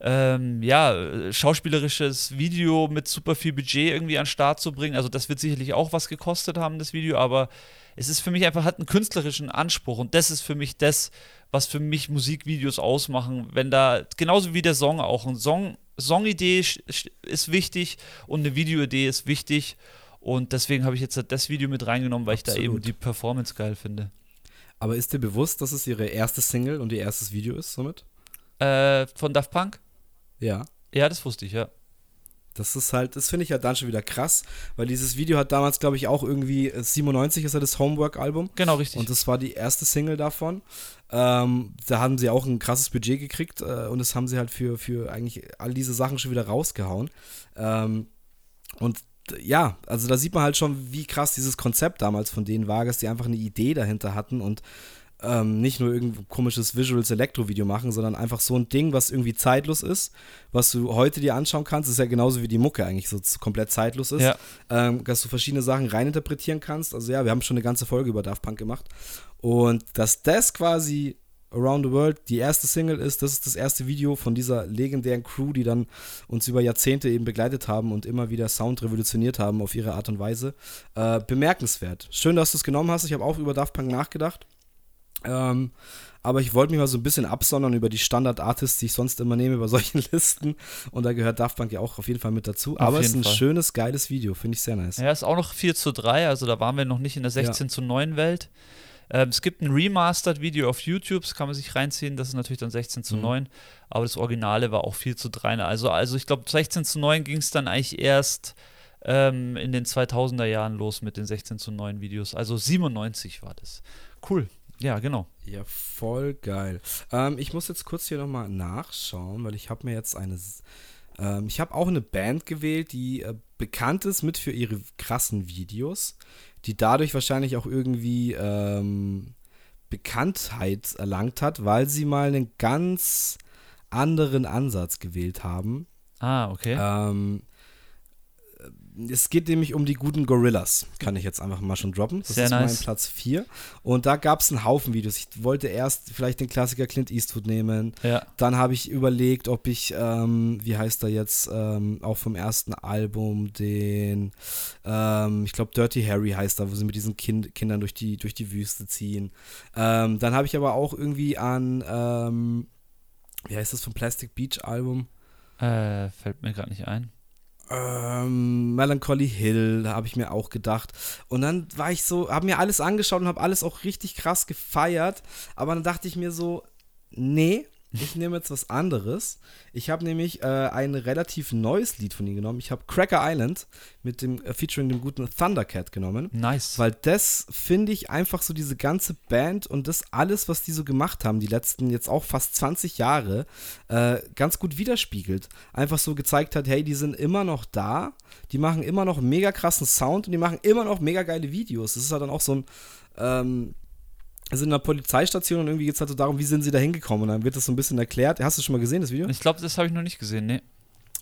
ähm, ja, schauspielerisches Video mit super viel Budget irgendwie an den Start zu bringen. Also das wird sicherlich auch was gekostet haben, das Video, aber es ist für mich einfach, hat einen künstlerischen Anspruch und das ist für mich das, was für mich Musikvideos ausmachen, wenn da, genauso wie der Song auch, ein Song, Songidee ist wichtig und eine Videoidee ist wichtig und deswegen habe ich jetzt das Video mit reingenommen, weil Absolut. ich da eben die Performance geil finde. Aber ist dir bewusst, dass es ihre erste Single und ihr erstes Video ist somit? Äh, von Daft Punk? Ja. Ja, das wusste ich, ja. Das ist halt, das finde ich halt dann schon wieder krass, weil dieses Video hat damals, glaube ich, auch irgendwie 97 äh, ist ja das Homework-Album. Genau, richtig. Und das war die erste Single davon. Ähm, da haben sie auch ein krasses Budget gekriegt äh, und das haben sie halt für, für eigentlich all diese Sachen schon wieder rausgehauen. Ähm, und ja, also da sieht man halt schon, wie krass dieses Konzept damals von denen war, dass die einfach eine Idee dahinter hatten und ähm, nicht nur irgendein komisches Visuals Elektro-Video machen, sondern einfach so ein Ding, was irgendwie zeitlos ist, was du heute dir anschauen kannst. Das ist ja genauso wie die Mucke eigentlich so komplett zeitlos ist, ja. ähm, dass du verschiedene Sachen reininterpretieren kannst. Also ja, wir haben schon eine ganze Folge über Daft Punk gemacht. Und dass das quasi Around the World die erste Single ist. Das ist das erste Video von dieser legendären Crew, die dann uns über Jahrzehnte eben begleitet haben und immer wieder Sound revolutioniert haben auf ihre Art und Weise. Äh, bemerkenswert. Schön, dass du es genommen hast. Ich habe auch über Daft Punk nachgedacht. Ähm, aber ich wollte mich mal so ein bisschen absondern über die Standard-Artists, die ich sonst immer nehme bei solchen Listen. Und da gehört Daft Punk ja auch auf jeden Fall mit dazu. Auf aber es ist ein Fall. schönes, geiles Video, finde ich sehr nice. Ja, ist auch noch 4 zu 3, also da waren wir noch nicht in der 16 ja. zu 9 Welt. Ähm, es gibt ein Remastered-Video auf YouTube, das kann man sich reinziehen, das ist natürlich dann 16 zu mhm. 9, aber das Originale war auch 4 zu 3. Also, also ich glaube, 16 zu 9 ging es dann eigentlich erst ähm, in den 2000er Jahren los mit den 16 zu 9 Videos. Also 97 war das. Cool. Ja, genau. Ja, voll geil. Ähm, ich muss jetzt kurz hier nochmal nachschauen, weil ich habe mir jetzt eine. Ähm, ich habe auch eine Band gewählt, die äh, bekannt ist mit für ihre krassen Videos, die dadurch wahrscheinlich auch irgendwie ähm, Bekanntheit erlangt hat, weil sie mal einen ganz anderen Ansatz gewählt haben. Ah, okay. Ähm, es geht nämlich um die guten Gorillas, kann ich jetzt einfach mal schon droppen. Das Sehr ist nice. mein Platz 4. Und da gab es einen Haufen Videos. Ich wollte erst vielleicht den Klassiker Clint Eastwood nehmen. Ja. Dann habe ich überlegt, ob ich, ähm, wie heißt er jetzt, ähm, auch vom ersten Album, den, ähm, ich glaube Dirty Harry heißt er, wo sie mit diesen kind Kindern durch die, durch die Wüste ziehen. Ähm, dann habe ich aber auch irgendwie an, ähm, wie heißt das vom Plastic Beach Album? Äh, fällt mir gerade nicht ein ähm, Melancholy Hill, da habe ich mir auch gedacht. Und dann war ich so, habe mir alles angeschaut und habe alles auch richtig krass gefeiert. Aber dann dachte ich mir so, nee, ich nehme jetzt was anderes. Ich habe nämlich äh, ein relativ neues Lied von ihm genommen. Ich habe Cracker Island mit dem äh, featuring dem guten Thundercat genommen. Nice. Weil das finde ich einfach so diese ganze Band und das alles, was die so gemacht haben, die letzten jetzt auch fast 20 Jahre, äh, ganz gut widerspiegelt. Einfach so gezeigt hat, hey, die sind immer noch da, die machen immer noch mega krassen Sound und die machen immer noch mega geile Videos. Das ist halt dann auch so ein ähm, sind in einer Polizeistation und irgendwie geht es halt so darum, wie sind sie da hingekommen. Und dann wird das so ein bisschen erklärt. Hast du schon mal gesehen, das Video? Ich glaube, das habe ich noch nicht gesehen, ne.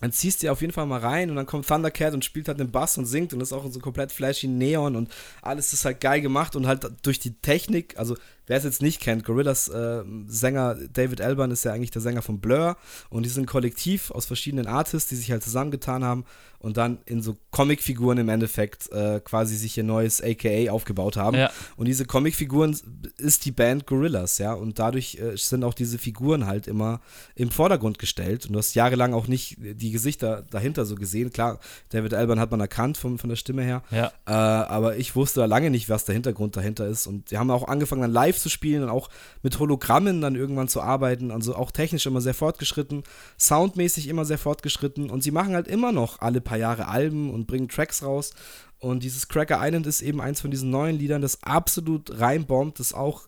Dann ziehst du auf jeden Fall mal rein und dann kommt Thundercat und spielt halt den Bass und singt und ist auch so komplett flashy Neon und alles ist halt geil gemacht und halt durch die Technik, also wer es jetzt nicht kennt, Gorillas äh, Sänger David Alban ist ja eigentlich der Sänger von Blur und die sind ein Kollektiv aus verschiedenen Artists, die sich halt zusammengetan haben und dann in so Comicfiguren im Endeffekt äh, quasi sich ihr neues AKA aufgebaut haben. Ja. Und diese Comicfiguren ist die Band Gorillas, ja, und dadurch äh, sind auch diese Figuren halt immer im Vordergrund gestellt und du hast jahrelang auch nicht die Gesichter dahinter so gesehen. Klar, David Alban hat man erkannt von, von der Stimme her, ja. Äh, aber ich wusste da lange nicht, was der Hintergrund dahinter ist und die haben auch angefangen dann live zu spielen und auch mit Hologrammen dann irgendwann zu arbeiten. Also auch technisch immer sehr fortgeschritten, soundmäßig immer sehr fortgeschritten. Und sie machen halt immer noch alle paar Jahre Alben und bringen Tracks raus. Und dieses Cracker Island ist eben eins von diesen neuen Liedern, das absolut reinbombt, das auch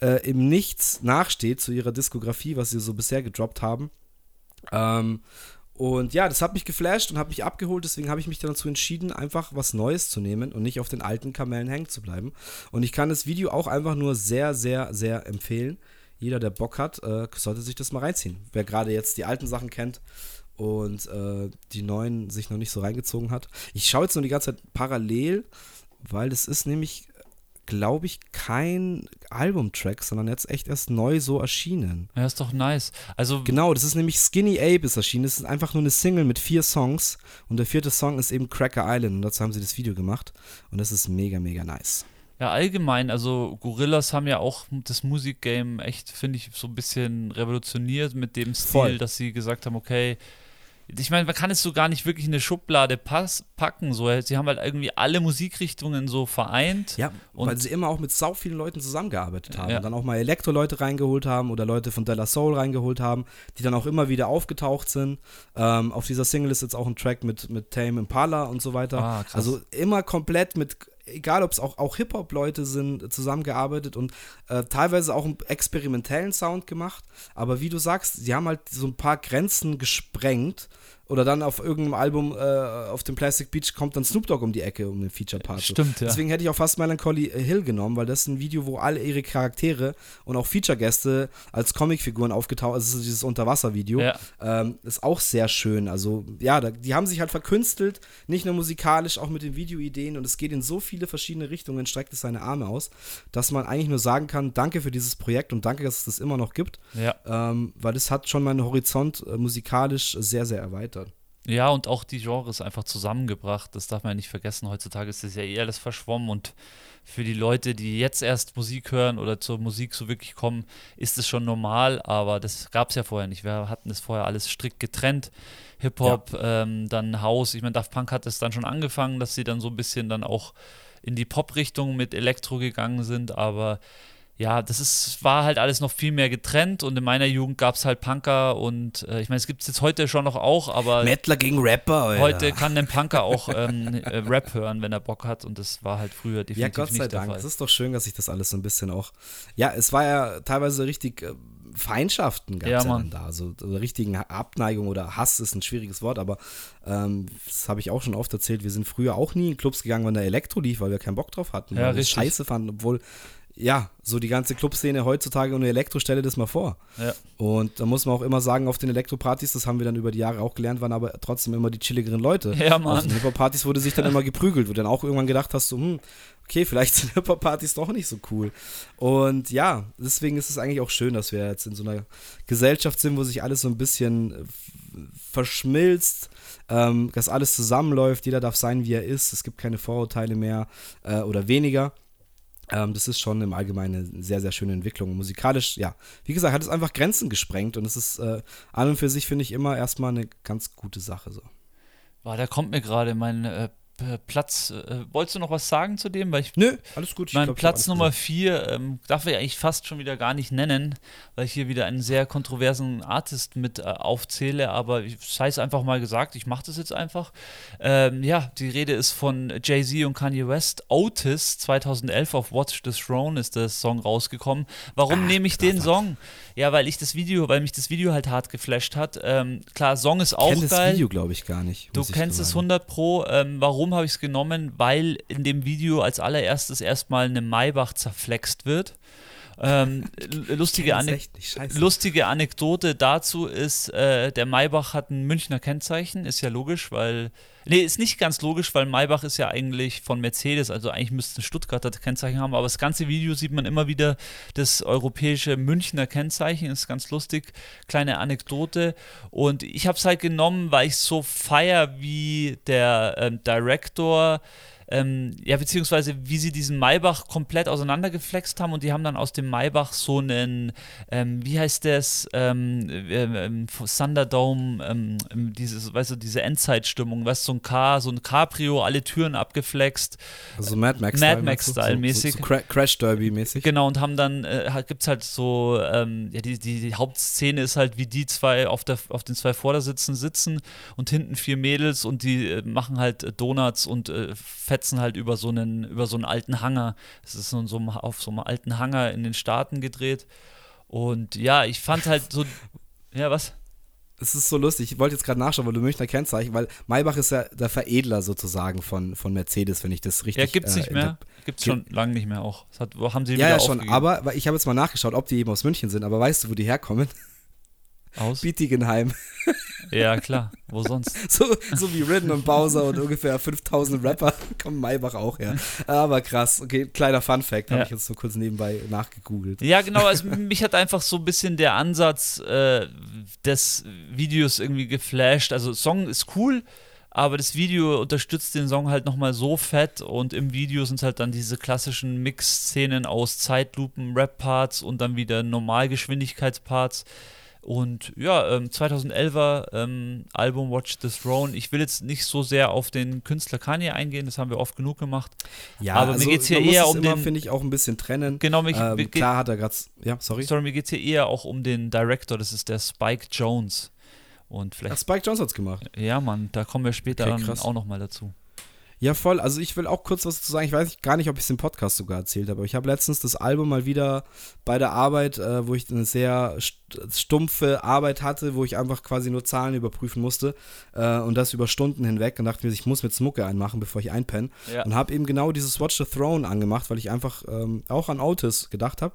äh, im Nichts nachsteht zu ihrer Diskografie, was sie so bisher gedroppt haben. Ähm, und ja, das hat mich geflasht und hat mich abgeholt, deswegen habe ich mich dazu entschieden, einfach was Neues zu nehmen und nicht auf den alten Kamellen hängen zu bleiben. Und ich kann das Video auch einfach nur sehr, sehr, sehr empfehlen. Jeder, der Bock hat, äh, sollte sich das mal reinziehen. Wer gerade jetzt die alten Sachen kennt und äh, die neuen sich noch nicht so reingezogen hat. Ich schaue jetzt nur die ganze Zeit parallel, weil das ist nämlich glaube ich, kein Albumtrack, sondern jetzt echt erst neu so erschienen. Ja, ist doch nice. Also genau, das ist nämlich Skinny Ape ist erschienen. Das ist einfach nur eine Single mit vier Songs und der vierte Song ist eben Cracker Island und dazu haben sie das Video gemacht und das ist mega, mega nice. Ja, allgemein, also Gorillas haben ja auch das Musikgame echt, finde ich, so ein bisschen revolutioniert mit dem Stil, Voll. dass sie gesagt haben, okay, ich meine, man kann es so gar nicht wirklich in eine Schublade pass packen. So. Sie haben halt irgendwie alle Musikrichtungen so vereint. Ja, weil sie immer auch mit sau vielen Leuten zusammengearbeitet haben. Ja. Und dann auch mal Elektro-Leute reingeholt haben oder Leute von Della Soul reingeholt haben, die dann auch immer wieder aufgetaucht sind. Ähm, auf dieser Single ist jetzt auch ein Track mit, mit Tame Impala und so weiter. Ah, also immer komplett mit egal ob es auch, auch Hip-Hop-Leute sind, zusammengearbeitet und äh, teilweise auch einen experimentellen Sound gemacht. Aber wie du sagst, sie haben halt so ein paar Grenzen gesprengt oder dann auf irgendeinem Album äh, auf dem Plastic Beach kommt dann Snoop Dogg um die Ecke um den Feature-Part. Stimmt, ja. Deswegen hätte ich auch fast Melancholy Hill genommen, weil das ist ein Video, wo alle ihre Charaktere und auch Feature-Gäste als Comicfiguren aufgetaucht sind. Also dieses Unterwasser-Video. Ja. Ähm, ist auch sehr schön. Also, ja, da, die haben sich halt verkünstelt, nicht nur musikalisch, auch mit den Videoideen und es geht in so viele verschiedene Richtungen, streckt es seine Arme aus, dass man eigentlich nur sagen kann, danke für dieses Projekt und danke, dass es das immer noch gibt. Ja. Ähm, weil das hat schon meinen Horizont äh, musikalisch sehr, sehr erweitert. Ja, und auch die Genres einfach zusammengebracht. Das darf man ja nicht vergessen. Heutzutage ist das ja eh alles verschwommen und für die Leute, die jetzt erst Musik hören oder zur Musik so wirklich kommen, ist es schon normal, aber das gab es ja vorher nicht. Wir hatten das vorher alles strikt getrennt. Hip-Hop, ja. ähm, dann House. Ich meine, Daft Punk hat es dann schon angefangen, dass sie dann so ein bisschen dann auch in die Pop-Richtung mit Elektro gegangen sind, aber ja, das ist, war halt alles noch viel mehr getrennt und in meiner Jugend gab es halt Punker und äh, ich meine, es gibt es jetzt heute schon noch auch, aber. Mettler gegen Rapper, Alter. Heute kann ein Punker auch ähm, äh, Rap hören, wenn er Bock hat und das war halt früher definitiv Ja, Gott sei Dank. Es ist doch schön, dass sich das alles so ein bisschen auch. Ja, es war ja teilweise richtig. Äh, Feindschaften gab es ja, ja dann da. Also, richtigen Abneigung oder Hass ist ein schwieriges Wort, aber ähm, das habe ich auch schon oft erzählt. Wir sind früher auch nie in Clubs gegangen, wenn da Elektro lief, weil wir keinen Bock drauf hatten, ja, weil wir scheiße fanden, obwohl ja, so die ganze Clubszene heutzutage und Elektro, stelle das mal vor. Ja. Und da muss man auch immer sagen, auf den Elektropartys, das haben wir dann über die Jahre auch gelernt, waren aber trotzdem immer die chilligeren Leute. Ja, Mann. Auf den Hip-Hop-Partys wurde sich dann immer geprügelt, wo du dann auch irgendwann gedacht hast, so, hm, okay, vielleicht sind Hip-Hop-Partys doch nicht so cool. Und ja, deswegen ist es eigentlich auch schön, dass wir jetzt in so einer Gesellschaft sind, wo sich alles so ein bisschen äh, verschmilzt, ähm, dass alles zusammenläuft, jeder darf sein, wie er ist, es gibt keine Vorurteile mehr äh, oder weniger. Ähm, das ist schon im Allgemeinen eine sehr, sehr schöne Entwicklung. musikalisch, ja, wie gesagt, hat es einfach Grenzen gesprengt und es ist äh, an und für sich, finde ich, immer erstmal eine ganz gute Sache so. Boah, da kommt mir gerade mein äh, Platz. Äh, wolltest du noch was sagen zu dem? Weil ich, Nö, alles gut. Mein Platz Nummer 4 ähm, darf ich eigentlich fast schon wieder gar nicht nennen, weil ich hier wieder einen sehr kontroversen Artist mit äh, aufzähle, aber ich sei es einfach mal gesagt, ich mache das jetzt einfach. Ähm, ja, die Rede ist von Jay-Z und Kanye West. Otis 2011 auf Watch the Throne ist der Song rausgekommen. Warum nehme ich den Song? Ja, weil ich das Video, weil mich das Video halt hart geflasht hat. Ähm, klar, Song ist auch ich geil. das Video, glaube ich, gar nicht. Du kennst es 100 Pro. Ähm, warum habe ich es genommen? Weil in dem Video als allererstes erstmal eine Maybach zerflext wird. Ähm, lustige, Anek lustige, Anekdote dazu ist, äh, der Maybach hat ein Münchner Kennzeichen, ist ja logisch, weil. Nee, ist nicht ganz logisch, weil Maybach ist ja eigentlich von Mercedes, also eigentlich müsste ein Stuttgarter Kennzeichen haben, aber das ganze Video sieht man immer wieder das europäische Münchner Kennzeichen, ist ganz lustig. Kleine Anekdote. Und ich habe es halt genommen, weil ich so feier, wie der ähm, Director ähm, ja, beziehungsweise wie sie diesen Maybach komplett auseinandergeflext haben und die haben dann aus dem Maybach so einen, ähm, wie heißt das, ähm, ähm Thunderdome, ähm, ähm, dieses, weißt du, diese Endzeitstimmung, weißt du, so ein Car, so ein Cabrio, alle Türen abgeflext. Also Mad Max Mad Style mäßig. So, so, so Crash Derby mäßig. Genau, und haben dann, äh, gibt es halt so, ja, die, die, die, Hauptszene ist halt, wie die zwei auf, der, auf den zwei Vordersitzen sitzen und hinten vier Mädels und die äh, machen halt Donuts und äh, Fett hetzen halt über so einen, über so einen alten Hangar. Es ist so, so auf so einem alten Hangar in den Staaten gedreht. Und ja, ich fand halt so. Ja, was? Es ist so lustig. Ich wollte jetzt gerade nachschauen, weil du Münchner Kennzeichen, weil Maybach ist ja der Veredler sozusagen von, von Mercedes, wenn ich das richtig. Ja, gibt's nicht äh, mehr. Gibt's schon lange nicht mehr auch. Das hat, haben sie ja, wieder ja, schon. aufgegeben. Aber ich habe jetzt mal nachgeschaut, ob die eben aus München sind. Aber weißt du, wo die herkommen? Aus? Bietigheim. Ja, klar. Wo sonst? So, so wie Ridden und Bowser und ungefähr 5000 Rapper kommen Maybach auch her. Aber krass. Okay, kleiner Fun-Fact, habe Ja. ich jetzt so kurz nebenbei nachgegoogelt. Ja, genau. Also mich hat einfach so ein bisschen der Ansatz äh, des Videos irgendwie geflasht. Also Song ist cool, aber das Video unterstützt den Song halt nochmal so fett und im Video sind halt dann diese klassischen Mix-Szenen aus Zeitlupen, Rap-Parts und dann wieder Normalgeschwindigkeitsparts. Und ja, ähm, 2011er ähm, Album Watch the Throne. Ich will jetzt nicht so sehr auf den Künstler Kanye eingehen, das haben wir oft genug gemacht. Ja, Aber mir geht's hier man muss eher es um immer, den- finde ich, auch ein bisschen trennen. Genau, mich, ähm, mir geht- klar hat er gerade. Ja, sorry. Sorry, mir geht es hier eher auch um den Director, das ist der Spike Jones. Und Ach, vielleicht. Spike Jones hat's gemacht. Ja, Mann, da kommen wir später Okay, dann auch nochmal dazu. Ja, voll. Also ich will auch kurz was zu sagen. Ich weiß gar nicht, ob ich es im Podcast sogar erzählt habe, aber ich habe letztens das Album mal wieder bei der Arbeit, äh, wo ich eine sehr st- stumpfe Arbeit hatte, wo ich einfach quasi nur Zahlen überprüfen musste äh, und das über Stunden hinweg und dachte mir, ich muss mit Smucke einmachen, bevor ich einpenne. Ja. Und habe eben genau dieses Watch the Throne angemacht, weil ich einfach ähm, auch an Otis gedacht habe.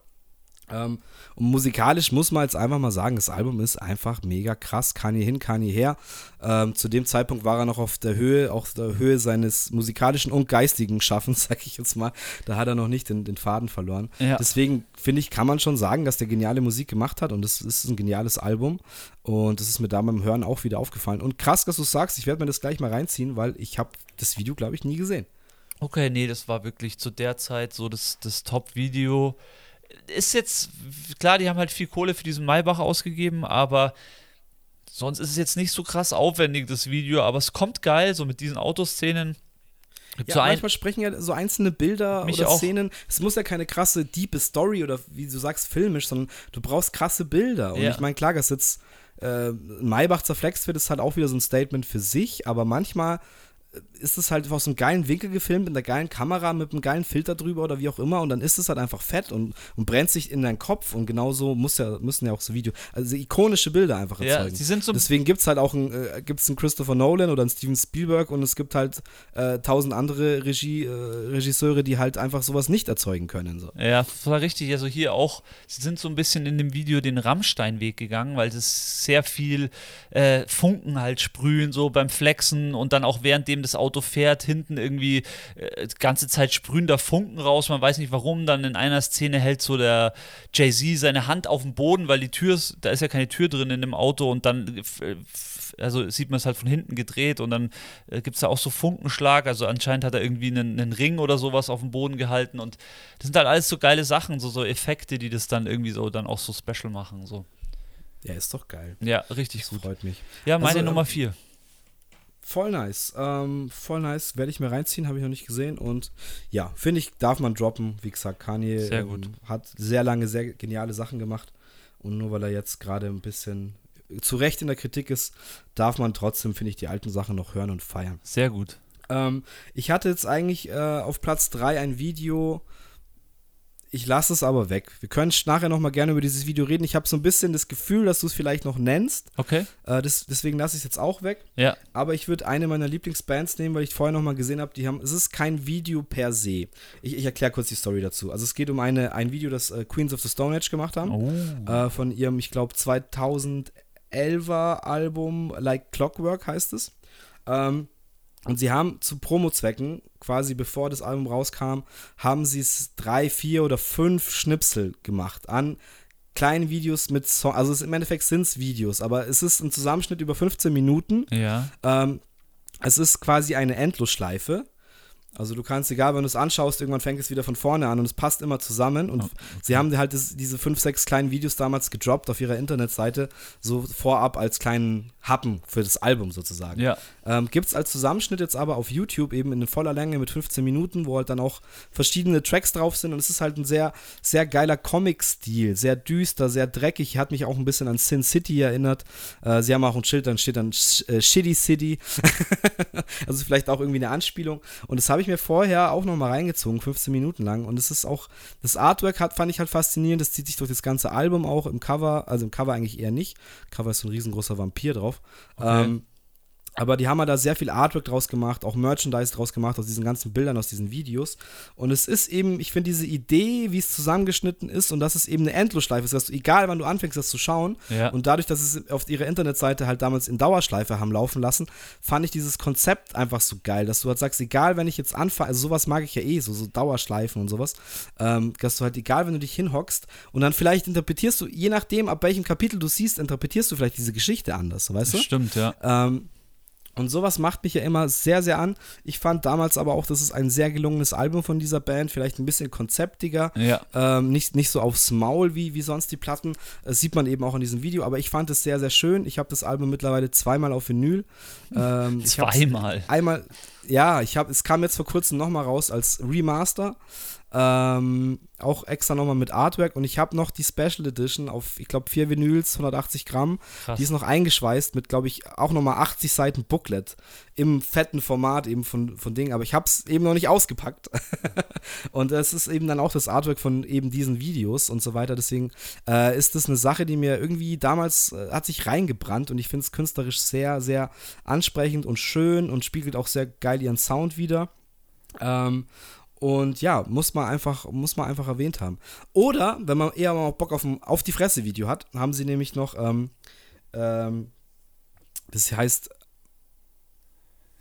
Ähm, und musikalisch muss man jetzt einfach mal sagen, das Album ist einfach mega krass. Kanye hin, Kanye her. Ähm, zu dem Zeitpunkt war er noch auf der Höhe, auf der Höhe seines musikalischen und geistigen Schaffens, sag ich jetzt mal. Da hat er noch nicht den, den Faden verloren. Ja. Deswegen finde ich, kann man schon sagen, dass der geniale Musik gemacht hat und es ist ein geniales Album. Und das ist mir da beim Hören auch wieder aufgefallen. Und krass, dass du sagst, ich werde mir das gleich mal reinziehen, weil ich habe das Video, glaube ich, nie gesehen. Okay, nee, das war wirklich zu der Zeit so das, das Top-Video. Ist jetzt, klar, die haben halt viel Kohle für diesen Maybach ausgegeben, aber sonst ist es jetzt nicht so krass aufwendig, das Video, aber es kommt geil, so mit diesen Autoszenen. Ja, so manchmal sprechen ja so einzelne Bilder oder auch. Szenen. Es muss ja keine krasse, diepe Story oder wie du sagst, filmisch, sondern du brauchst krasse Bilder. Und Ja. ich meine, klar, dass jetzt äh, Maybach zerflext wird, ist halt auch wieder so ein Statement für sich, aber manchmal ist es halt aus einem geilen Winkel gefilmt, mit einer geilen Kamera, mit einem geilen Filter drüber oder wie auch immer und dann ist es halt einfach fett und, und brennt sich in deinen Kopf und genauso muss ja, müssen ja auch so Video, also ikonische Bilder einfach ja, erzeugen. sie sind so Deswegen gibt es halt auch einen, äh, gibt's einen Christopher Nolan oder einen Steven Spielberg und es gibt halt äh, tausend andere Regie, äh, Regisseure, die halt einfach sowas nicht erzeugen können. So. Ja, das war richtig. Also hier auch, sie sind so ein bisschen in dem Video den Rammstein-Weg gegangen, weil das sehr viel äh, Funken halt sprühen, so beim Flexen und dann auch währenddem das Auto fährt, hinten irgendwie äh, die ganze Zeit sprühen da Funken raus. Man weiß nicht warum. Dann in einer Szene hält so der Jay-Z seine Hand auf den Boden, weil die Tür, ist- da ist ja keine Tür drin in dem Auto und dann. äh, f- Also sieht man es halt von hinten gedreht und dann äh, gibt es da auch so Funkenschlag. Also anscheinend hat er irgendwie einen, einen Ring oder sowas auf dem Boden gehalten und das sind halt alles so geile Sachen, so, so Effekte, die das dann irgendwie so dann auch so special machen. So. Ja, ist doch geil. Ja, richtig Das gut. freut mich. Ja, meine Also, Nummer vier. Voll nice. Ähm, voll nice. Werde ich mir reinziehen, habe ich noch nicht gesehen. Und ja, finde ich, darf man droppen. Wie gesagt, Kanye Sehr ähm, hat sehr lange sehr geniale Sachen gemacht. Und nur weil er jetzt gerade ein bisschen zu Recht in der Kritik ist, darf man trotzdem, finde ich, die alten Sachen noch hören und feiern. Sehr gut. Ähm, ich hatte jetzt eigentlich äh, auf Platz 3 ein Video. Ich lasse es aber weg. Wir können nachher noch mal gerne über dieses Video reden. Ich habe so ein bisschen das Gefühl, dass du es vielleicht noch nennst. Okay. Äh, das, deswegen lasse ich es jetzt auch weg. Ja. Aber ich würde eine meiner Lieblingsbands nehmen, weil ich vorher noch mal gesehen habe, die haben, es ist kein Video per se. Ich, ich erkläre kurz die Story dazu. Also es geht um eine, ein Video, das äh, Queens of the Stone Age gemacht haben. Oh. Äh, von ihrem, ich glaube, 2011er Album Like Clockwork heißt es. Ähm, und sie haben zu Promo-Zwecken, quasi bevor das Album rauskam, haben sie es drei, vier oder fünf Schnipsel gemacht an kleinen Videos mit Song. Also es, im Endeffekt sind es Videos, aber es ist ein Zusammenschnitt über 15 Minuten. Ja. Ähm, es ist quasi eine Endlosschleife. Also du kannst, egal, wenn du es anschaust, irgendwann fängt es wieder von vorne an und es passt immer zusammen. Und Oh, sie haben halt das, diese fünf, sechs kleinen Videos damals gedroppt auf ihrer Internetseite, so vorab als kleinen Happen für das Album sozusagen. Ja. Ähm, Gibt es als Zusammenschnitt jetzt aber auf YouTube eben in voller Länge mit 15 Minuten, wo halt dann auch verschiedene Tracks drauf sind und es ist halt ein sehr, sehr geiler Comic-Stil, sehr düster, sehr dreckig, hat mich auch ein bisschen an Sin City erinnert. Äh, sie haben auch ein Schild, dann steht dann Sh äh, Shitty City, also vielleicht auch irgendwie eine Anspielung und das habe ich mir vorher auch nochmal reingezogen, 15 Minuten lang. Und es ist auch, das Artwork hat, fand ich halt faszinierend, das zieht sich durch das ganze Album auch im Cover, also im Cover eigentlich eher nicht, Cover ist so ein riesengroßer Vampir drauf, Okay. ähm, aber die haben ja da sehr viel Artwork draus gemacht, auch Merchandise draus gemacht, aus diesen ganzen Bildern, aus diesen Videos. Und es ist eben, ich finde diese Idee, wie es zusammengeschnitten ist und dass es eben eine Endlosschleife ist, dass du, egal wann du anfängst, das zu schauen, Ja. und dadurch, dass es auf ihrer Internetseite halt damals in Dauerschleife haben laufen lassen, fand ich dieses Konzept einfach so geil, dass du halt sagst, egal wenn ich jetzt anfange, also sowas mag ich ja eh, so, so Dauerschleifen und sowas, ähm, dass du halt, egal wenn du dich hinhockst und dann vielleicht interpretierst du, je nachdem, ab welchem Kapitel du siehst, interpretierst du vielleicht diese Geschichte anders, weißt du? Stimmt, ja. Ähm, und sowas macht mich ja immer sehr, sehr an. Ich fand damals aber auch, das ist ein sehr gelungenes Album von dieser Band, vielleicht ein bisschen konzeptiger, Ja. ähm, nicht, nicht so aufs Maul wie, wie sonst die Platten. Das sieht man eben auch in diesem Video, aber ich fand es sehr, sehr schön. Ich habe das Album mittlerweile zweimal auf Vinyl. Ähm, Zweimal. Einmal, ja, ich habe, es kam jetzt vor kurzem nochmal raus als Remaster. Ähm, auch extra nochmal mit Artwork und ich habe noch die Special Edition auf, ich glaube, vier Vinyls, 180 Gramm. Krass. Die ist noch eingeschweißt mit, glaube ich, auch nochmal 80 Seiten Booklet im fetten Format eben von, von Dingen, aber ich habe es eben noch nicht ausgepackt. und es ist eben dann auch das Artwork von eben diesen Videos und so weiter. Deswegen äh, ist das eine Sache, die mir irgendwie damals äh, hat sich reingebrannt und ich finde es künstlerisch sehr, sehr ansprechend und schön und spiegelt auch sehr geil ihren Sound wieder. Ähm, und ja, muss man einfach, muss man einfach erwähnt haben. Oder, wenn man eher mal Bock auf, ein auf die Fresse-Video hat, haben sie nämlich noch, ähm, ähm, das heißt,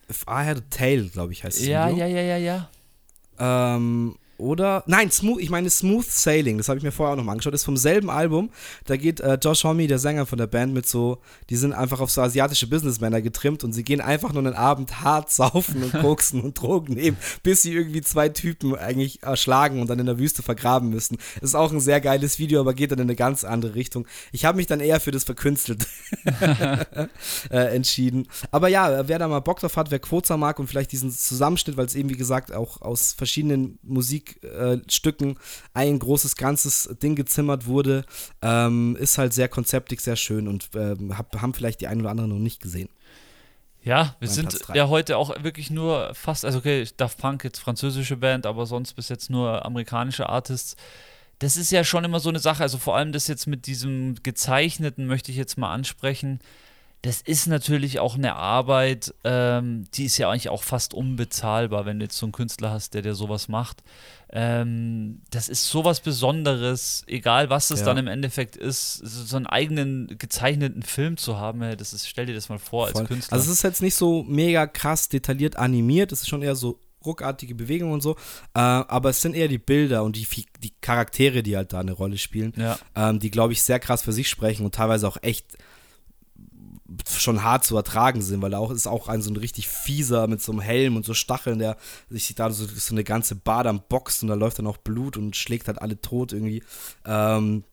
If I Had a Tail, glaube ich, heißt das Ja, Video. ja, ja, ja, ja. Ähm, oder, nein, Smooth, ich meine Smooth Sailing, das habe ich mir vorher auch noch mal angeschaut, ist vom selben Album. Da geht äh, Josh Homme, der Sänger von der Band, mit so, die sind einfach auf so asiatische Businessmänner getrimmt und sie gehen einfach nur einen Abend hart saufen und koksen und Drogen nehmen, bis sie irgendwie zwei Typen eigentlich erschlagen und dann in der Wüste vergraben müssen. Ist auch ein sehr geiles Video, aber geht dann in eine ganz andere Richtung. Ich habe mich dann eher für das verkünstelt äh, entschieden. Aber ja, wer da mal Bock drauf hat, wer Quoza mag und vielleicht diesen Zusammenschnitt, weil es eben wie gesagt auch aus verschiedenen Musikstücken ein großes ganzes Ding gezimmert wurde, ähm, ist halt sehr konzeptig, sehr schön und ähm, hab, haben vielleicht die einen oder anderen noch nicht gesehen. Ja, wir sind ja heute auch wirklich nur fast, also okay, Daft Punk jetzt französische Band, aber sonst bis jetzt nur amerikanische Artists. Das ist ja schon immer so eine Sache, also vor allem das jetzt mit diesem gezeichneten möchte ich jetzt mal ansprechen. Das ist natürlich auch eine Arbeit, ähm, die ist ja eigentlich auch fast unbezahlbar, wenn du jetzt so einen Künstler hast, der dir sowas macht. Ähm, das ist sowas Besonderes, egal was es Ja. dann im Endeffekt ist, so einen eigenen gezeichneten Film zu haben, das ist, stell dir das mal vor als Voll. Künstler. Also es ist jetzt nicht so mega krass detailliert animiert, es ist schon eher so ruckartige Bewegungen und so, äh, aber es sind eher die Bilder und die, die Charaktere, die halt da eine Rolle spielen, Ja. ähm, die, glaube ich, sehr krass für sich sprechen und teilweise auch echt schon hart zu ertragen sind, weil da auch ist auch ein so ein richtig fieser mit so einem Helm und so Stacheln, der sich da so, so eine ganze Bade am boxt und da läuft dann auch Blut und schlägt halt alle tot irgendwie. Ähm,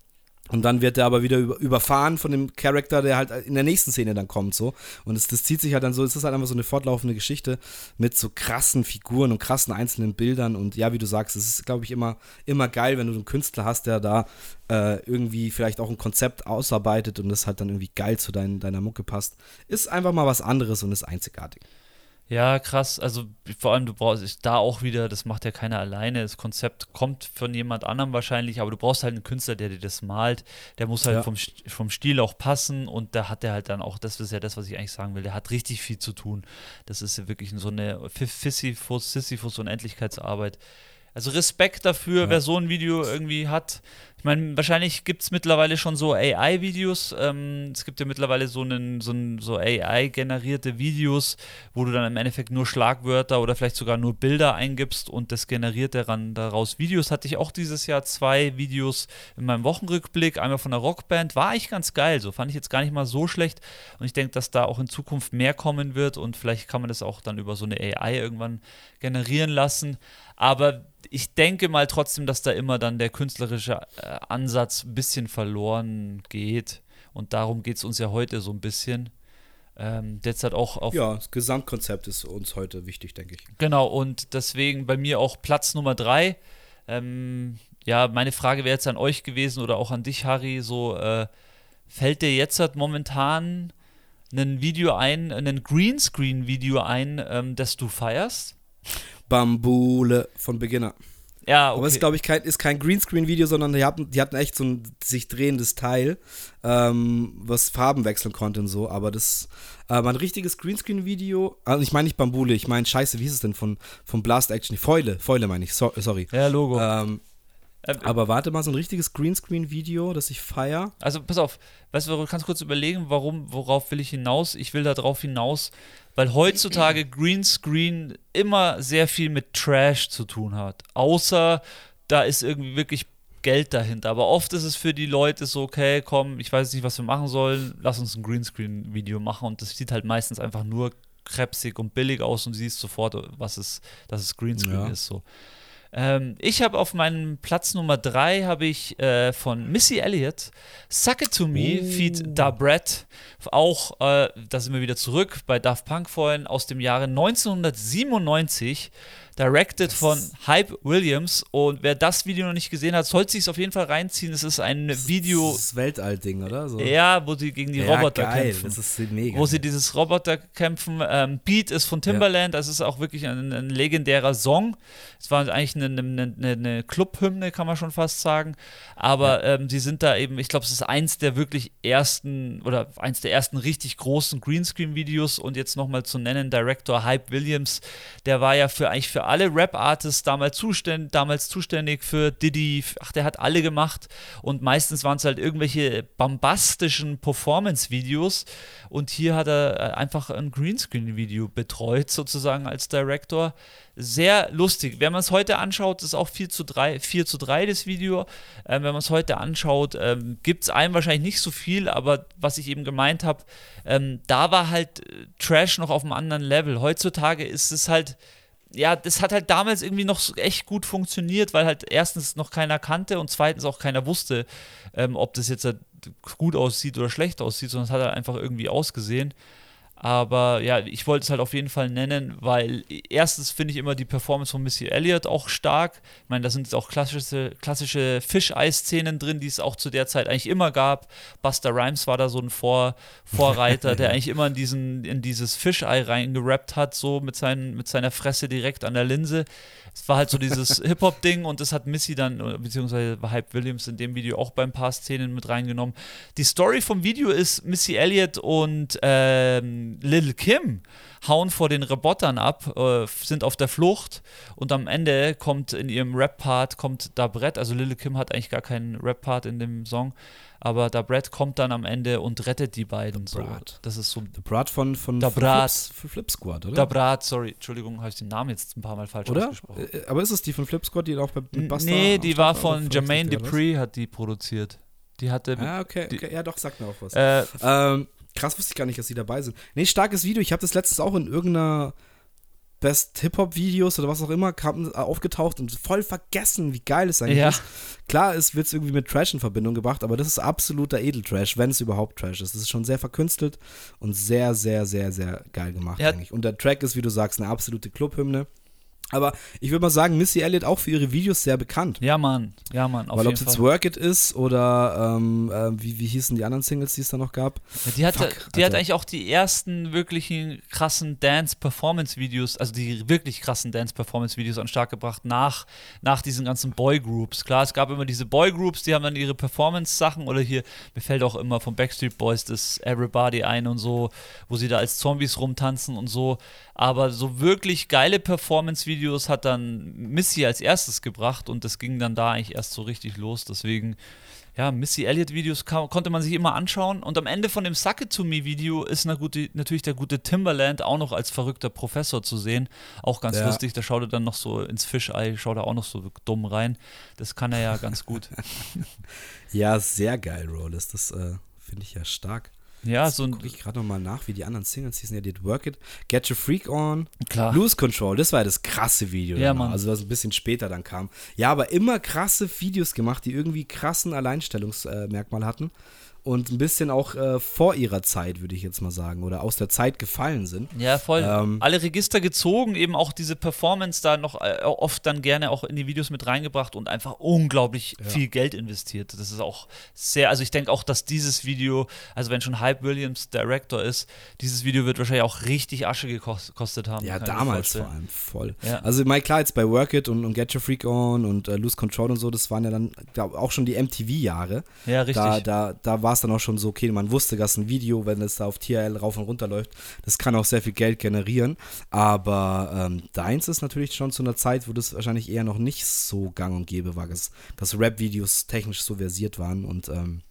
und dann wird er aber wieder über, überfahren von dem Charakter, der halt in der nächsten Szene dann kommt, so. Und das, das zieht sich halt dann so, es ist halt einfach so eine fortlaufende Geschichte mit so krassen Figuren und krassen einzelnen Bildern. Und ja, wie du sagst, es ist, glaube ich, immer, immer geil, wenn du einen Künstler hast, der da äh, irgendwie vielleicht auch ein Konzept ausarbeitet und das halt dann irgendwie geil zu dein, deiner Mucke passt. Ist einfach mal was anderes und ist einzigartig. Ja, krass. Also vor allem, du brauchst ich- da auch wieder, das macht ja keiner alleine. Das Konzept kommt von jemand anderem wahrscheinlich, aber du brauchst halt einen Künstler, der dir das malt. Der muss halt Ja. vom, vom Stil auch passen und da hat er halt dann auch, das ist ja das, was ich eigentlich sagen will, der hat richtig viel zu tun. Das ist ja wirklich so eine Sisyphus, Sisyphus. Also Respekt dafür, Ja. wer so ein Video irgendwie hat. Ich meine, wahrscheinlich gibt es mittlerweile schon so AI-Videos. Ähm, es gibt ja mittlerweile so, einen, so, einen, so AI-generierte Videos, wo du dann im Endeffekt nur Schlagwörter oder vielleicht sogar nur Bilder eingibst und das generiert daran daraus Videos. Hatte ich auch dieses Jahr zwei Videos in meinem Wochenrückblick. Einmal von der Rockband, war eigentlich ganz geil. So fand ich jetzt gar nicht mal so schlecht. Und ich denke, dass da auch in Zukunft mehr kommen wird und vielleicht kann man das auch dann über so eine AI irgendwann generieren lassen. Aber ich denke mal trotzdem, dass da immer dann der künstlerische äh, Ansatz ein bisschen verloren geht. Und darum geht es uns ja heute so ein bisschen. Ähm, jetzt hat auch auf. Ja, das Gesamtkonzept ist uns heute wichtig, denke ich. Genau, und deswegen bei mir auch Platz Nummer drei. Ähm, ja, meine Frage wäre jetzt an euch gewesen oder auch an dich, Harry. So, äh, fällt dir jetzt halt momentan ein Video ein, ein Greenscreen-Video ein, ähm, das du feierst? Bambule von Beginner. Ja, okay. Aber es ist, glaube ich, kein, ist kein Greenscreen-Video, sondern die hatten, die hatten echt so ein sich drehendes Teil, ähm, was Farben wechseln konnte und so. Aber das war ein richtiges Greenscreen-Video. Also ich meine nicht Bambule, ich meine, scheiße, wie ist es denn von, von Blast Action? Fäule, Fäule meine ich, so, sorry. Ja, Logo. Ähm, aber warte mal, so ein richtiges Greenscreen-Video, das ich feier. Also pass auf, weißt du, du kannst kurz überlegen, warum, worauf will ich hinaus? Ich will darauf hinaus, weil heutzutage Greenscreen immer sehr viel mit Trash zu tun hat. Außer da ist irgendwie wirklich Geld dahinter. Aber oft ist es für die Leute so, okay, komm, ich weiß nicht, was wir machen sollen, lass uns ein Greenscreen-Video machen. Und das sieht halt meistens einfach nur krebsig und billig aus und du siehst sofort, was es, dass es Greenscreen ja. ist. So. Ähm, ich habe auf meinem Platz Nummer 3 habe ich äh, von Missy Elliott Suck It To Me oh. Feed Da Brett. Auch, äh, da sind wir wieder zurück bei Daft Punk vorhin aus dem Jahre 1997 directed von Hype Williams. Und wer das Video noch nicht gesehen hat, sollte sich es auf jeden Fall reinziehen. Es ist ein das Video. Das Weltall-Ding, oder? So. Ja, wo sie gegen die ja, Roboter geil. kämpfen. Das ist mega. Wo sie dieses Roboter kämpfen. Ähm, Beat ist von Timbaland. Ja. Das ist auch wirklich ein, ein legendärer Song. Es war eigentlich eine, eine, eine Clubhymne, kann man schon fast sagen. Aber ja. ähm, sie sind da eben, ich glaube, es ist eins der wirklich ersten oder eins der ersten richtig großen Greenscreen-Videos. Und jetzt nochmal zu nennen, Director Hype Williams, der war ja für eigentlich für alle Rap-Artists damals, zuständ, damals zuständig für Diddy. Ach, der hat alle gemacht. Und meistens waren es halt irgendwelche bombastischen Performance-Videos. Und hier hat er äh, einfach ein Greenscreen-Video betreut, sozusagen als Director. Sehr lustig. Wenn man es heute anschaut, ist auch 4 zu 3, 4 zu 3 das Video. Ähm, wenn man es heute anschaut, ähm, gibt es einem wahrscheinlich nicht so viel, aber was ich eben gemeint habe, ähm, da war halt äh, Trash noch auf einem anderen Level. Heutzutage ist es halt ja, das hat halt damals irgendwie noch echt gut funktioniert, weil halt erstens noch keiner kannte und zweitens auch keiner wusste, ähm, ob das jetzt halt gut aussieht oder schlecht aussieht, sondern es hat halt einfach irgendwie ausgesehen. Aber ja, ich wollte es halt auf jeden Fall nennen, weil erstens finde ich immer die Performance von Missy Elliott auch stark. Ich meine, da sind jetzt auch klassische, klassische Fischei-Szenen drin, die es auch zu der Zeit eigentlich immer gab. Buster Rhymes war da so ein Vor Vorreiter, der eigentlich immer in, diesen, in dieses Fischei reingerappt hat, so mit, seinen, mit seiner Fresse direkt an der Linse. Es war halt so dieses Hip-Hop-Ding und das hat Missy dann, beziehungsweise Hype Williams in dem Video auch beim paar Szenen mit reingenommen. Die Story vom Video ist Missy Elliott und ähm, Lil Kim hauen vor den Robotern ab, äh, sind auf der Flucht und am Ende kommt in ihrem Rap-Part kommt da Brett, also Lil Kim hat eigentlich gar keinen Rap-Part in dem Song, aber da Brett kommt dann am Ende und rettet die beiden. So. Brat. Das ist so. The Brat von, von, von Brat. Flip, Flip Squad, oder? Der Brat, sorry, Entschuldigung, habe ich den Namen jetzt ein paar Mal falsch oder? ausgesprochen. Äh, aber ist es die von Flip Squad, die auch bei Buster Nee, die war von Jermaine Dupri, hat die produziert. Die hatte. Ah, okay, okay. Die, ja, doch, sagt mir auch was. Äh, ähm, krass wusste ich gar nicht, dass sie dabei sind. Nee, starkes Video. Ich habe das letztens auch in irgendeiner Best Hip-Hop-Videos oder was auch immer kam, aufgetaucht und voll vergessen, wie geil es eigentlich ja. ist. Klar, es wird irgendwie mit Trash in Verbindung gebracht, aber das ist absoluter Edeltrash, wenn es überhaupt Trash ist. Das ist schon sehr verkünstelt und sehr, sehr, sehr, sehr geil gemacht ja. eigentlich. Und der Track ist, wie du sagst, eine absolute Clubhymne. Aber ich würde mal sagen, Missy Elliott auch für ihre Videos sehr bekannt. Ja, Mann. Ja, Mann. Weil ob es jetzt Work It ist oder ähm, äh, wie, wie hießen die anderen Singles, die es da noch gab? Ja, die hatte, Fuck, die hat eigentlich auch die ersten wirklichen krassen Dance-Performance-Videos, also die wirklich krassen Dance-Performance-Videos an Start gebracht nach, nach diesen ganzen Boy-Groups. Klar, es gab immer diese Boy-Groups, die haben dann ihre Performance-Sachen oder hier, mir fällt auch immer von Backstreet Boys das Everybody ein und so, wo sie da als Zombies rumtanzen und so. Aber so wirklich geile Performance-Videos hat dann Missy als erstes gebracht und das ging dann da eigentlich erst so richtig los. Deswegen, ja, Missy Elliott-Videos konnte man sich immer anschauen. Und am Ende von dem Suck It To Me-Video ist gute, natürlich der gute Timberland auch noch als verrückter Professor zu sehen. Auch ganz ja. lustig. Da schaut er dann noch so ins Fischei, schaut er auch noch so dumm rein. Das kann er ja ganz gut. ja, sehr geil, Rollis. Das äh, finde ich ja stark. Ja, so ein. Guck ich gerade nochmal nach, wie die anderen Singles hießen. Ja, did Work It, Get Your Freak On, Klar. Lose Control. Das war ja das krasse Video. Ja, Mann. Also, was ein bisschen später dann kam. Ja, aber immer krasse Videos gemacht, die irgendwie krassen Alleinstellungsmerkmal hatten. Und ein bisschen auch äh, vor ihrer Zeit, würde ich jetzt mal sagen, oder aus der Zeit gefallen sind. Ja, voll. Ähm, Alle Register gezogen, eben auch diese Performance da noch äh, oft dann gerne auch in die Videos mit reingebracht und einfach unglaublich viel Geld investiert. Das ist auch sehr, also ich denke auch, dass dieses Video, also wenn schon Hype Williams Director ist, dieses Video wird wahrscheinlich auch richtig Asche gekos- gekostet haben. Ja, damals vor allem voll. Ja. Also, mal klar, jetzt bei Work It und, und Get Your Freak On und äh, Lose Control und so, das waren ja dann glaub, auch schon die MTV-Jahre. Ja, richtig. Da, da, da war es dann auch schon so, okay, man wusste, dass ein Video, wenn es da auf TRL rauf und runter läuft, das kann auch sehr viel Geld generieren. Aber ähm, deins ist natürlich schon zu einer Zeit, wo das wahrscheinlich eher noch nicht so gang und gäbe war, dass, dass Rap-Videos technisch so versiert waren und ähm,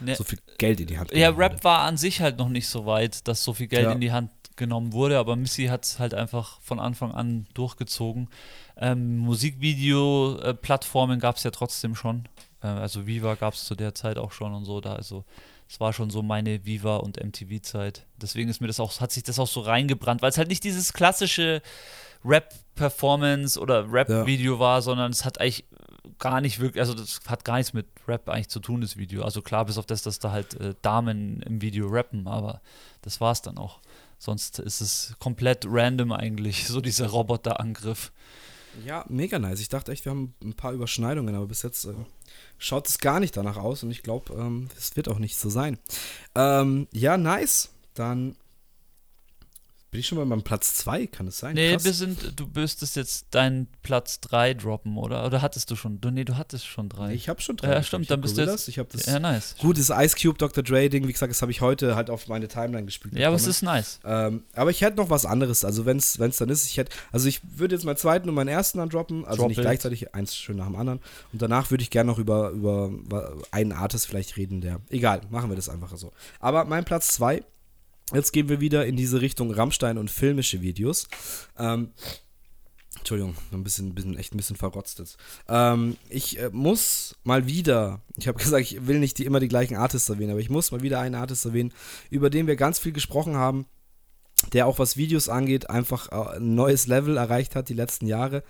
Ne, so viel Geld in die Hand Ja, wurde. Rap war an sich halt noch nicht so weit, dass so viel Geld Ja. in die Hand genommen wurde, aber Missy hat es halt einfach von Anfang an durchgezogen. Ähm, Musikvideo-Plattformen gab es ja trotzdem schon. Äh, also Viva gab es zu der Zeit auch schon und so. Da also es war schon so meine Viva und MTV-Zeit. Deswegen ist mir das auch, hat sich das auch so reingebrannt, weil es halt nicht dieses klassische Rap-Performance oder Rap-Video war, sondern es hat eigentlich gar nicht wirklich, also das hat gar nichts mit Rap eigentlich zu tun, das Video. Also klar, bis auf das, dass da halt äh, Damen im Video rappen, aber das war's dann auch. Sonst ist es komplett random eigentlich, so dieser Roboterangriff. Ja, mega nice. Ich dachte echt, wir haben ein paar Überschneidungen, aber bis jetzt äh, schaut es gar nicht danach aus und ich glaube, ähm, es wird auch nicht so sein. Ähm, ja, nice. Dann bin ich schon bei meinem Platz 2, kann es sein? Nee, Krass. wir sind, du müsstest jetzt deinen Platz 3 droppen, oder? Oder hattest du schon? Du, nee, du hattest schon drei. ich habe schon drei. ja, stimmt, dann bist du jetzt. Ich habe das. ja, nice. Gut, das Ice Cube Dr. Dre Ding, wie gesagt, das habe ich heute halt auf meine Timeline gespielt. Ja, aber es ist nice. Ähm, aber ich hätte noch was anderes. Also, wenn es dann ist, ich hätte. Also, ich würde jetzt meinen zweiten und meinen ersten dann droppen. Also, Drop nicht it. gleichzeitig, eins schön nach dem anderen. Und danach würde ich gerne noch über, über einen Artist vielleicht reden, der. Egal, machen wir das einfach so. Aber mein Platz zwei. Jetzt gehen wir wieder in diese Richtung Rammstein und filmische Videos. Ähm, Entschuldigung, ein bisschen, bisschen, echt ein bisschen verrotzt jetzt. Ähm, ich äh, muss mal wieder, ich habe gesagt, ich will nicht die, immer die gleichen Artists erwähnen, aber ich muss mal wieder einen Artist erwähnen, über den wir ganz viel gesprochen haben, der auch was Videos angeht, einfach äh, ein neues Level erreicht hat die letzten Jahre.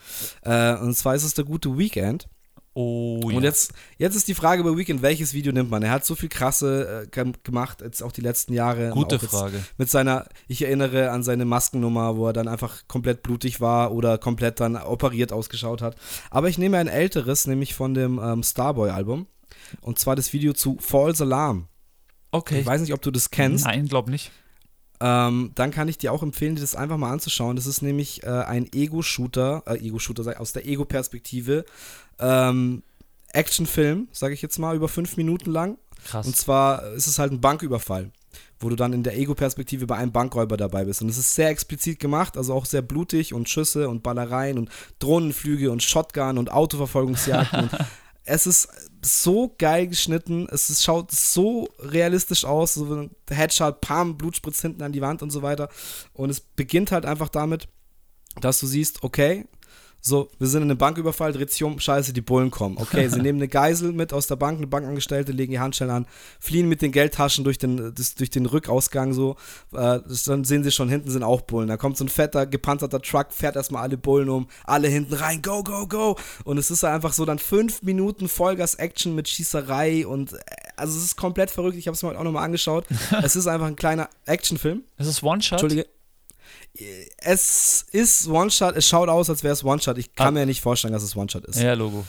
Äh, und zwar ist es der gute Weekend. Oh, Und jetzt, jetzt ist die Frage bei Weekend, welches Video nimmt man? Er hat so viel krasse äh, gem- gemacht, jetzt auch die letzten Jahre. Gute Frage. Mit seiner, ich erinnere an seine Maskennummer, wo er dann einfach komplett blutig war oder komplett dann operiert ausgeschaut hat. Aber ich nehme ein älteres, nämlich von dem ähm, Starboy-Album. Und zwar das Video zu False Alarm. Okay. Ich weiß nicht, ob du das kennst. Nein, glaub nicht. Ähm, dann kann ich dir auch empfehlen, dir das einfach mal anzuschauen. Das ist nämlich äh, ein Ego-Shooter, äh, Ego-Shooter aus der Ego-Perspektive. Ähm, Actionfilm, sage ich jetzt mal, über fünf Minuten lang. Krass. Und zwar ist es halt ein Banküberfall, wo du dann in der Ego-Perspektive bei einem Bankräuber dabei bist. Und es ist sehr explizit gemacht, also auch sehr blutig und Schüsse und Ballereien und Drohnenflüge und Shotgun und Autoverfolgungsjagden. und es ist so geil geschnitten, es ist, schaut so realistisch aus, so ein Headshot, Pam, Blut spritzt hinten an die Wand und so weiter. Und es beginnt halt einfach damit, dass du siehst, okay, so, wir sind in einem Banküberfall, dreht sich um, scheiße, die Bullen kommen. Okay, sie nehmen eine Geisel mit aus der Bank, eine Bankangestellte, legen die Handschellen an, fliehen mit den Geldtaschen durch den, das, durch den Rückausgang so. Äh, das, dann sehen sie schon, hinten sind auch Bullen. Da kommt so ein fetter, gepanzerter Truck, fährt erstmal alle Bullen um, alle hinten rein, go, go, go. Und es ist einfach so dann fünf Minuten Vollgas-Action mit Schießerei und äh, also es ist komplett verrückt. Ich habe es mir heute auch nochmal angeschaut. es ist einfach ein kleiner Actionfilm. Es ist One-Shot. Entschuldige. Es ist One-Shot, es schaut aus, als wäre es One-Shot. Ich kann Ah. mir nicht vorstellen, dass es One-Shot ist. Ja, Logo.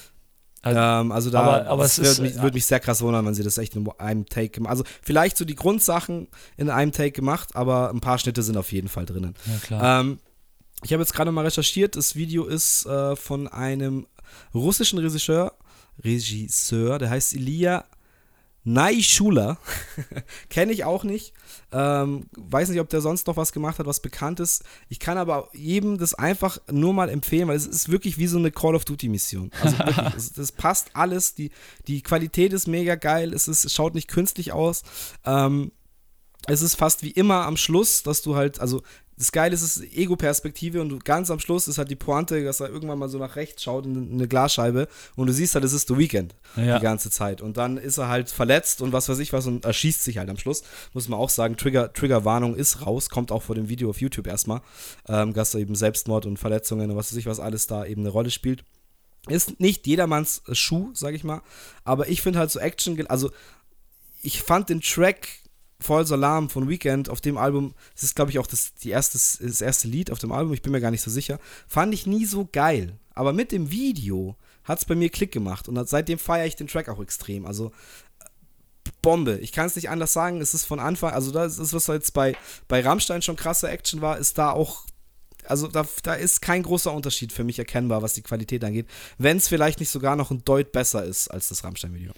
Ähm, also da Aber- aber es würde mich, äh, würd mich sehr krass wundern, wenn sie das echt in einem Take gemacht Also vielleicht so die Grundsachen in einem Take gemacht, aber ein paar Schnitte sind auf jeden Fall drinnen. Ja, klar. Ähm, ich habe jetzt gerade mal recherchiert, das Video ist äh, von einem russischen Regisseur, Regisseur, der heißt Ilya Naishula. Kenne ich auch nicht. Ähm, weiß nicht, ob der sonst noch was gemacht hat, was bekannt ist. Ich kann aber jedem das einfach nur mal empfehlen, weil es ist wirklich wie so eine Call of Duty Mission. Also wirklich, es, das passt alles. Die, die Qualität ist mega geil. Es, ist, es schaut nicht künstlich aus. Ähm, es ist fast wie immer am Schluss, dass du halt, also das Geile ist, es ist Ego-Perspektive und ganz am Schluss ist halt die Pointe, dass er irgendwann mal so nach rechts schaut in eine Glasscheibe und du siehst halt, es ist The Weekend Ja. die ganze Zeit. Und dann ist er halt verletzt und was weiß ich was und erschießt sich halt am Schluss. Muss man auch sagen, Trigger, Triggerwarnung ist raus, kommt auch vor dem Video auf YouTube erstmal, ähm, dass da eben Selbstmord und Verletzungen und was weiß ich was alles da eben eine Rolle spielt. Ist nicht jedermanns Schuh, sag ich mal, aber ich finde halt so Action, also ich fand den Track False Alarm von Weekend auf dem Album, das ist glaube ich auch das, die erste, das erste Lied auf dem Album, ich bin mir gar nicht so sicher, fand ich nie so geil. Aber mit dem Video hat es bei mir Klick gemacht und seitdem feiere ich den Track auch extrem. Also Bombe. Ich kann es nicht anders sagen. Es ist von Anfang, also das ist, was jetzt bei, bei Rammstein schon krasse Action war, ist da auch also da, da ist kein großer Unterschied für mich erkennbar, was die Qualität angeht. Wenn es vielleicht nicht sogar noch ein Deut besser ist als das Rammstein-Video.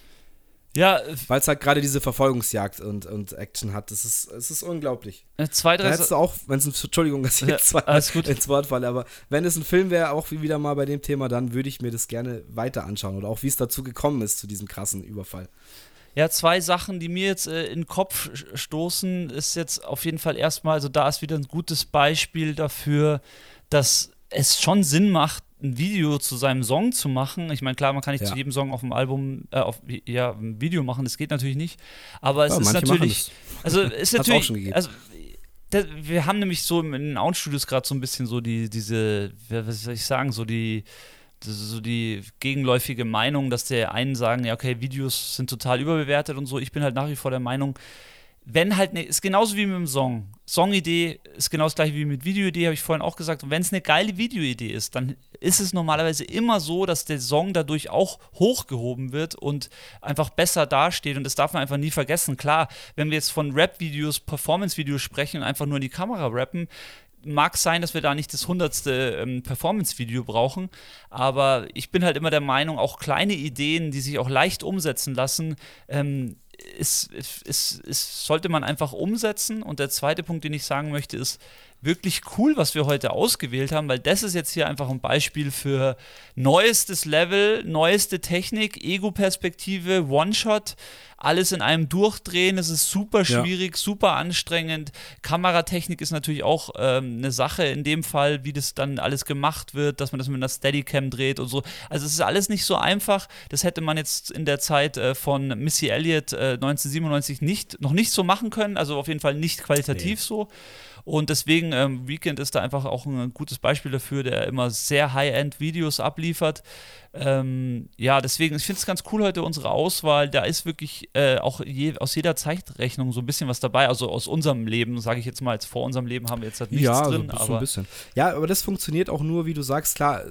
Ja. Weil es halt gerade diese Verfolgungsjagd und, und Action hat. Das ist, es ist unglaublich. Äh, zwei, drei. Da du auch, wenn es Entschuldigung, dass ich Ja, jetzt zwei alles gut. ins Wort falle, aber wenn es ein Film wäre, auch wie wieder mal bei dem Thema, dann würde ich mir das gerne weiter anschauen oder auch wie es dazu gekommen ist, zu diesem krassen Überfall. Ja, zwei Sachen, die mir jetzt äh, in den Kopf stoßen, ist jetzt auf jeden Fall erstmal, also da ist wieder ein gutes Beispiel dafür, dass es schon Sinn macht, ein Video zu seinem Song zu machen. Ich meine, klar, man kann nicht Ja. zu jedem Song auf dem Album, äh, auf, ja, ein Video machen, das geht natürlich nicht. Aber es Ja, ist natürlich, also ist Hat's auch natürlich, schon gegeben. also da, wir haben nämlich so in den Out-Studios gerade so ein bisschen so die, diese, was soll ich sagen, so die, das so die gegenläufige Meinung, dass der einen sagen, ja, okay, Videos sind total überbewertet und so. Ich bin halt nach wie vor der Meinung, wenn halt ne, ist genauso wie mit dem Song. Songidee ist genau das gleiche wie mit Videoidee, habe ich vorhin auch gesagt. Und wenn es eine geile Videoidee ist, dann ist es normalerweise immer so, dass der Song dadurch auch hochgehoben wird und einfach besser dasteht. Und das darf man einfach nie vergessen. Klar, wenn wir jetzt von Rap-Videos, Performance-Videos sprechen und einfach nur in die Kamera rappen, mag sein, dass wir da nicht das hundertste ähm, Performance-Video brauchen, aber ich bin halt immer der Meinung, auch kleine Ideen, die sich auch leicht umsetzen lassen, ähm, ist, ist, ist, sollte man einfach umsetzen. Und der zweite Punkt, den ich sagen möchte, ist wirklich cool, was wir heute ausgewählt haben, weil das ist jetzt hier einfach ein Beispiel für neuestes Level, neueste Technik, Ego-Perspektive, One-Shot, alles in einem Durchdrehen. Es ist super Ja. schwierig, super anstrengend. Kameratechnik ist natürlich auch ähm, eine Sache in dem Fall, wie das dann alles gemacht wird, dass man das mit einer Steadicam dreht und so. Also es ist alles nicht so einfach. Das hätte man jetzt in der Zeit äh, von Missy Elliott äh, 1997 nicht, noch nicht so machen können. Also auf jeden Fall nicht qualitativ Nee. so. Und deswegen, ähm, Weekend ist da einfach auch ein gutes Beispiel dafür, der immer sehr High-End-Videos abliefert. Ähm, ja, deswegen, ich finde es ganz cool heute unsere Auswahl. Da ist wirklich äh, auch je, aus jeder Zeitrechnung so ein bisschen was dabei. Also aus unserem Leben, sage ich jetzt mal, jetzt vor unserem Leben haben wir jetzt halt nichts ja, drin. so, so aber ein bisschen. Ja, aber das funktioniert auch nur, wie du sagst, klar,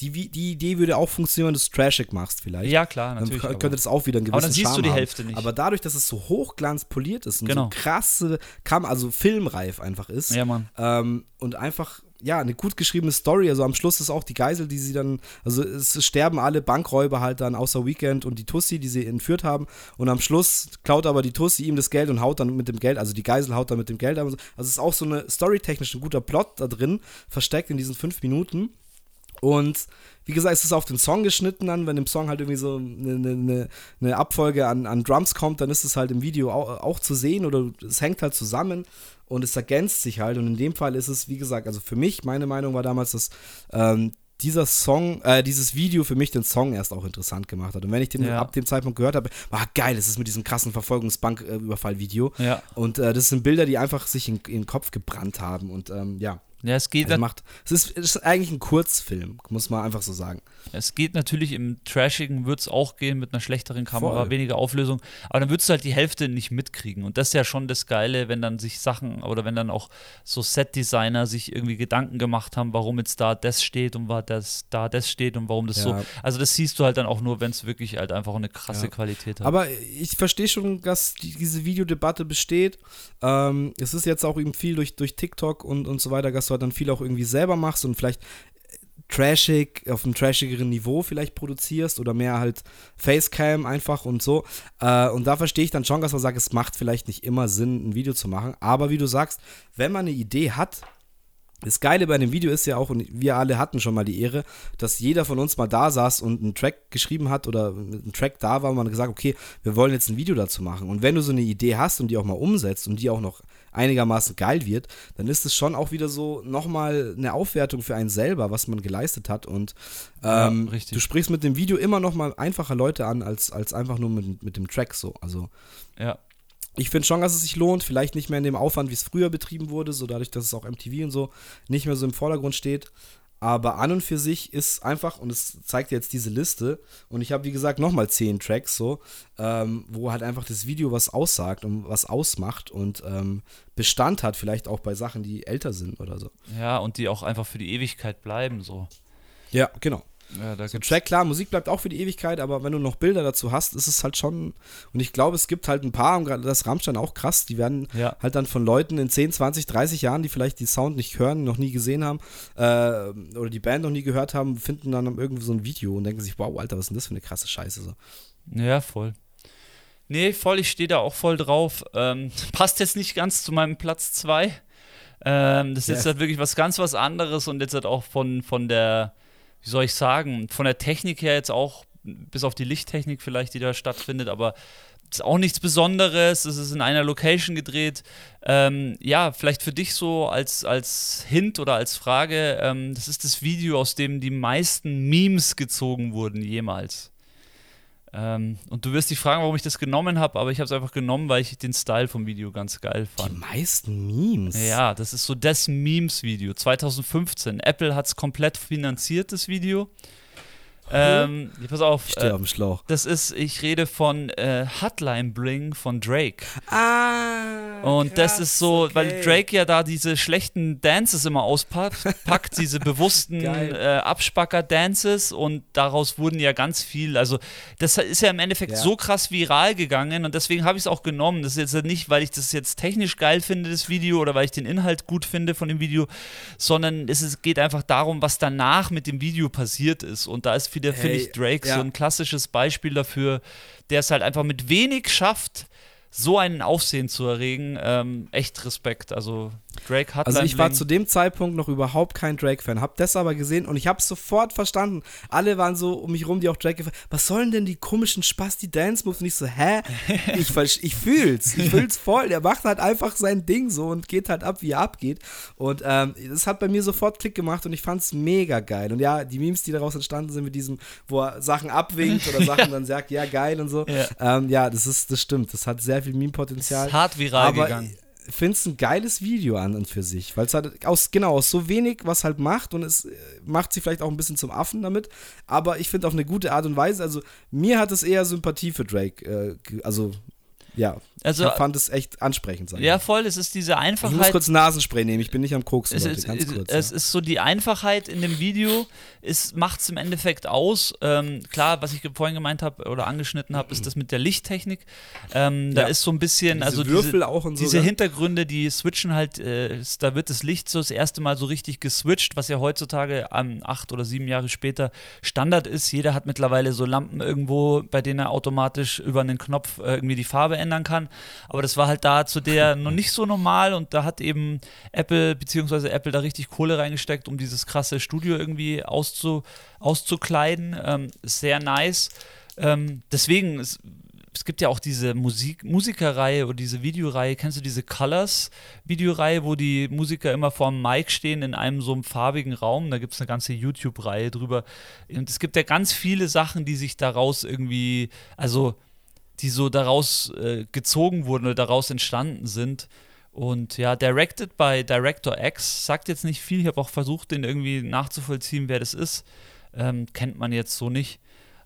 die, die Idee würde auch funktionieren, wenn du es trashig machst vielleicht. ja, klar, Dann natürlich. aber- könnte das auch wieder einen gewissen Aber dann siehst Charme du die haben. Hälfte nicht. Aber dadurch, dass es so hochglanzpoliert ist und Genau. so krasse, Kam also filmreif einfach ist ja, Mann. ähm, und einfach ja, eine gut geschriebene Story. Also am Schluss ist auch die Geisel, die sie dann, also es sterben alle Bankräuber halt dann außer Weekend und die Tussi, die sie entführt haben. Und am Schluss klaut aber die Tussi ihm das Geld und haut dann mit dem Geld, also die Geisel haut dann mit dem Geld. ab. Also es ist auch so eine storytechnisch ein guter Plot da drin, versteckt in diesen fünf Minuten. Und wie gesagt, es ist auf den Song geschnitten dann, wenn im Song halt irgendwie so eine, eine, eine Abfolge an, an Drums kommt, dann ist es halt im Video auch, auch zu sehen oder es hängt halt zusammen und es ergänzt sich halt. Und in dem Fall ist es, wie gesagt, also für mich, meine Meinung war damals, dass ähm, dieser Song, äh, dieses Video für mich den Song erst auch interessant gemacht hat. Und wenn ich den Ja. ab dem Zeitpunkt gehört habe, war geil, es ist mit diesem krassen Verfolgungsbanküberfall-Video. Ja. Und äh, das sind Bilder, die einfach sich in, in den Kopf gebrannt haben. Und ähm, ja, Ja, es geht, also macht, es ist, es ist eigentlich ein Kurzfilm, muss man einfach so sagen. es geht natürlich im Trashigen, wird es auch gehen mit einer schlechteren Kamera, Voll. weniger Auflösung, aber dann würdest du halt die Hälfte nicht mitkriegen. Und das ist ja schon das Geile, wenn dann sich Sachen oder wenn dann auch so Set-Designer sich irgendwie Gedanken gemacht haben, warum jetzt da das steht und war das da das steht und warum das Ja. so. Also das siehst du halt dann auch nur, wenn es wirklich halt einfach eine krasse Ja. Qualität hat. Aber ich verstehe schon, dass die, diese Videodebatte besteht. Ähm, es ist jetzt auch eben viel durch, durch TikTok und, und so weiter, dass du halt dann viel auch irgendwie selber machst und vielleicht trashig, auf einem trashigeren Niveau vielleicht produzierst oder mehr halt Facecam einfach und so. Äh, und da verstehe ich dann schon, dass man sagt, es macht vielleicht nicht immer Sinn, ein Video zu machen. Aber wie du sagst, wenn man eine Idee hat, das Geile bei dem Video ist ja auch, und wir alle hatten schon mal die Ehre, dass jeder von uns mal da saß und einen Track geschrieben hat oder ein Track da war und man gesagt, okay, wir wollen jetzt ein Video dazu machen. Und wenn du so eine Idee hast und die auch mal umsetzt und die auch noch einigermaßen geil wird, dann ist es schon auch wieder so nochmal eine Aufwertung für einen selber, was man geleistet hat. Und ähm, Ja, richtig. du sprichst mit dem Video immer noch mal einfacher Leute an, als, als einfach nur mit, mit dem Track so. Also ja. ich finde schon, dass es sich lohnt. Vielleicht nicht mehr in dem Aufwand, wie es früher betrieben wurde, so dadurch, dass es auch MTV und so nicht mehr so im Vordergrund steht. Aber an und für sich ist einfach, und es zeigt jetzt diese Liste, und ich habe, wie gesagt, nochmal zehn Tracks so, ähm, wo halt einfach das Video was aussagt und was ausmacht und ähm, Bestand hat, vielleicht auch bei Sachen, die älter sind oder so. Ja, und die auch einfach für die Ewigkeit bleiben, so. Ja, genau. Ja, da So ein Track, klar, Musik bleibt auch für die Ewigkeit, aber wenn du noch Bilder dazu hast, ist es halt schon. Und ich glaube, es gibt halt ein paar, und gerade das Rammstein auch krass, die werden Ja. halt dann von Leuten in 10, 20, 30 Jahren, die vielleicht die Sound nicht hören, noch nie gesehen haben, äh, oder die Band noch nie gehört haben, finden dann irgendwie so ein Video und denken sich, wow, Alter, was ist denn das für eine krasse Scheiße? So. Ja, voll. Nee, voll, ich stehe da auch voll drauf. Ähm, passt jetzt nicht ganz zu meinem Platz 2. Ähm, das ist jetzt Ja. halt wirklich was ganz was anderes und jetzt halt auch von, von der, wie soll ich sagen, von der Technik her jetzt auch, bis auf die Lichttechnik vielleicht, die da stattfindet, aber ist auch nichts Besonderes. Es ist in einer Location gedreht. Ähm, ja, vielleicht für dich so als, als Hint oder als Frage: ähm, Das ist das Video, aus dem die meisten Memes gezogen wurden jemals. Ähm, und du wirst dich fragen, warum ich das genommen habe, aber ich habe es einfach genommen, weil ich den Style vom Video ganz geil Die fand. meisten Memes. Ja, das ist so das Memes-Video. 2015. Apple hat es komplett finanziert, das Video. Ähm, pass auf. Ich stehe Äh, auf dem Schlauch. das ist, ich rede von äh, Hotline Bling von Drake. Ah. Und das ist so, weil Drake ja da diese schlechten Dances immer auspackt, packt diese bewussten äh, Abspacker-Dances und daraus wurden ja ganz viel. Also, das ist ja im Endeffekt Ja. so krass viral gegangen und deswegen habe ich es auch genommen. Das ist jetzt nicht, weil ich das jetzt technisch geil finde, das Video, oder weil ich den Inhalt gut finde von dem Video, sondern es ist, geht einfach darum, was danach mit dem Video passiert ist. Und da ist wieder, finde Hey, ich, Drake ja. so ein klassisches Beispiel dafür, der es halt einfach mit wenig schafft, so einen Aufsehen zu erregen. Ähm, echt Respekt. Also Drake hat Also ich war zu dem Zeitpunkt noch überhaupt kein Drake-Fan, hab das aber gesehen und ich habe sofort verstanden. Alle waren so um mich rum, die auch Drake gefallen. Was sollen denn die komischen Spasti-Dance-Moves? Und ich so, hä? Ich, ich fühl's, ich fühl's voll. Der macht halt einfach sein Ding so und geht halt ab, wie er abgeht. Und ähm, das hat bei mir sofort Klick gemacht und ich fand's mega geil. Und ja, die Memes, die daraus entstanden sind mit diesem, wo er Sachen abwinkt oder Sachen dann sagt, ja geil und so. Ja. Ähm, ja, das ist, das stimmt. Das hat sehr viel Meme-Potenzial. ist hart viral aber gegangen. Ich finde es ein geiles Video an und für sich, weil es halt aus, genau, aus so wenig was halt macht und es äh, macht sie vielleicht auch ein bisschen zum Affen damit, aber ich finde auf eine gute Art und Weise, also mir hat es eher Sympathie für Drake, äh, also ja, Also, ich fand es echt ansprechend. Ich Ja, voll, es ist diese ich muss Einfachheit. kurz Nasenspray nehmen, ich bin nicht am Koksen, Es, Leute, ist, ganz es, kurz. es ja. ist so die Einfachheit in dem Video, es macht es im Endeffekt aus. Ähm, klar, was ich vorhin gemeint habe oder angeschnitten habe, ist das mit der Lichttechnik. Ähm, da Ja. ist so ein bisschen, Diese also Würfel diese, auch und so, diese? Hintergründe, die switchen halt, äh, da wird das Licht so das erste Mal so richtig geswitcht, was ja heutzutage ähm, acht oder sieben Jahre später Standard ist. Jeder hat mittlerweile so Lampen irgendwo, bei denen er automatisch über einen Knopf äh, irgendwie die Farbe ändern kann. Aber das war halt da zu der noch nicht so normal und da hat eben Apple, beziehungsweise Apple da richtig Kohle reingesteckt, um dieses krasse Studio irgendwie auszu, auszukleiden. Ähm, sehr nice. Ähm, deswegen, es, es gibt ja auch diese Musik, Musikerreihe oder diese Videoreihe, kennst du diese Colors-Videoreihe, wo die Musiker immer vorm Mic stehen in einem so einem farbigen Raum? Da gibt es eine ganze YouTube-Reihe drüber. Und es gibt ja ganz viele Sachen, die sich daraus irgendwie, also die so daraus äh, gezogen wurden oder daraus entstanden sind. Und ja, directed by Director X, sagt jetzt nicht viel. Ich habe auch versucht, den irgendwie nachzuvollziehen, wer das ist. Ähm, kennt man jetzt so nicht.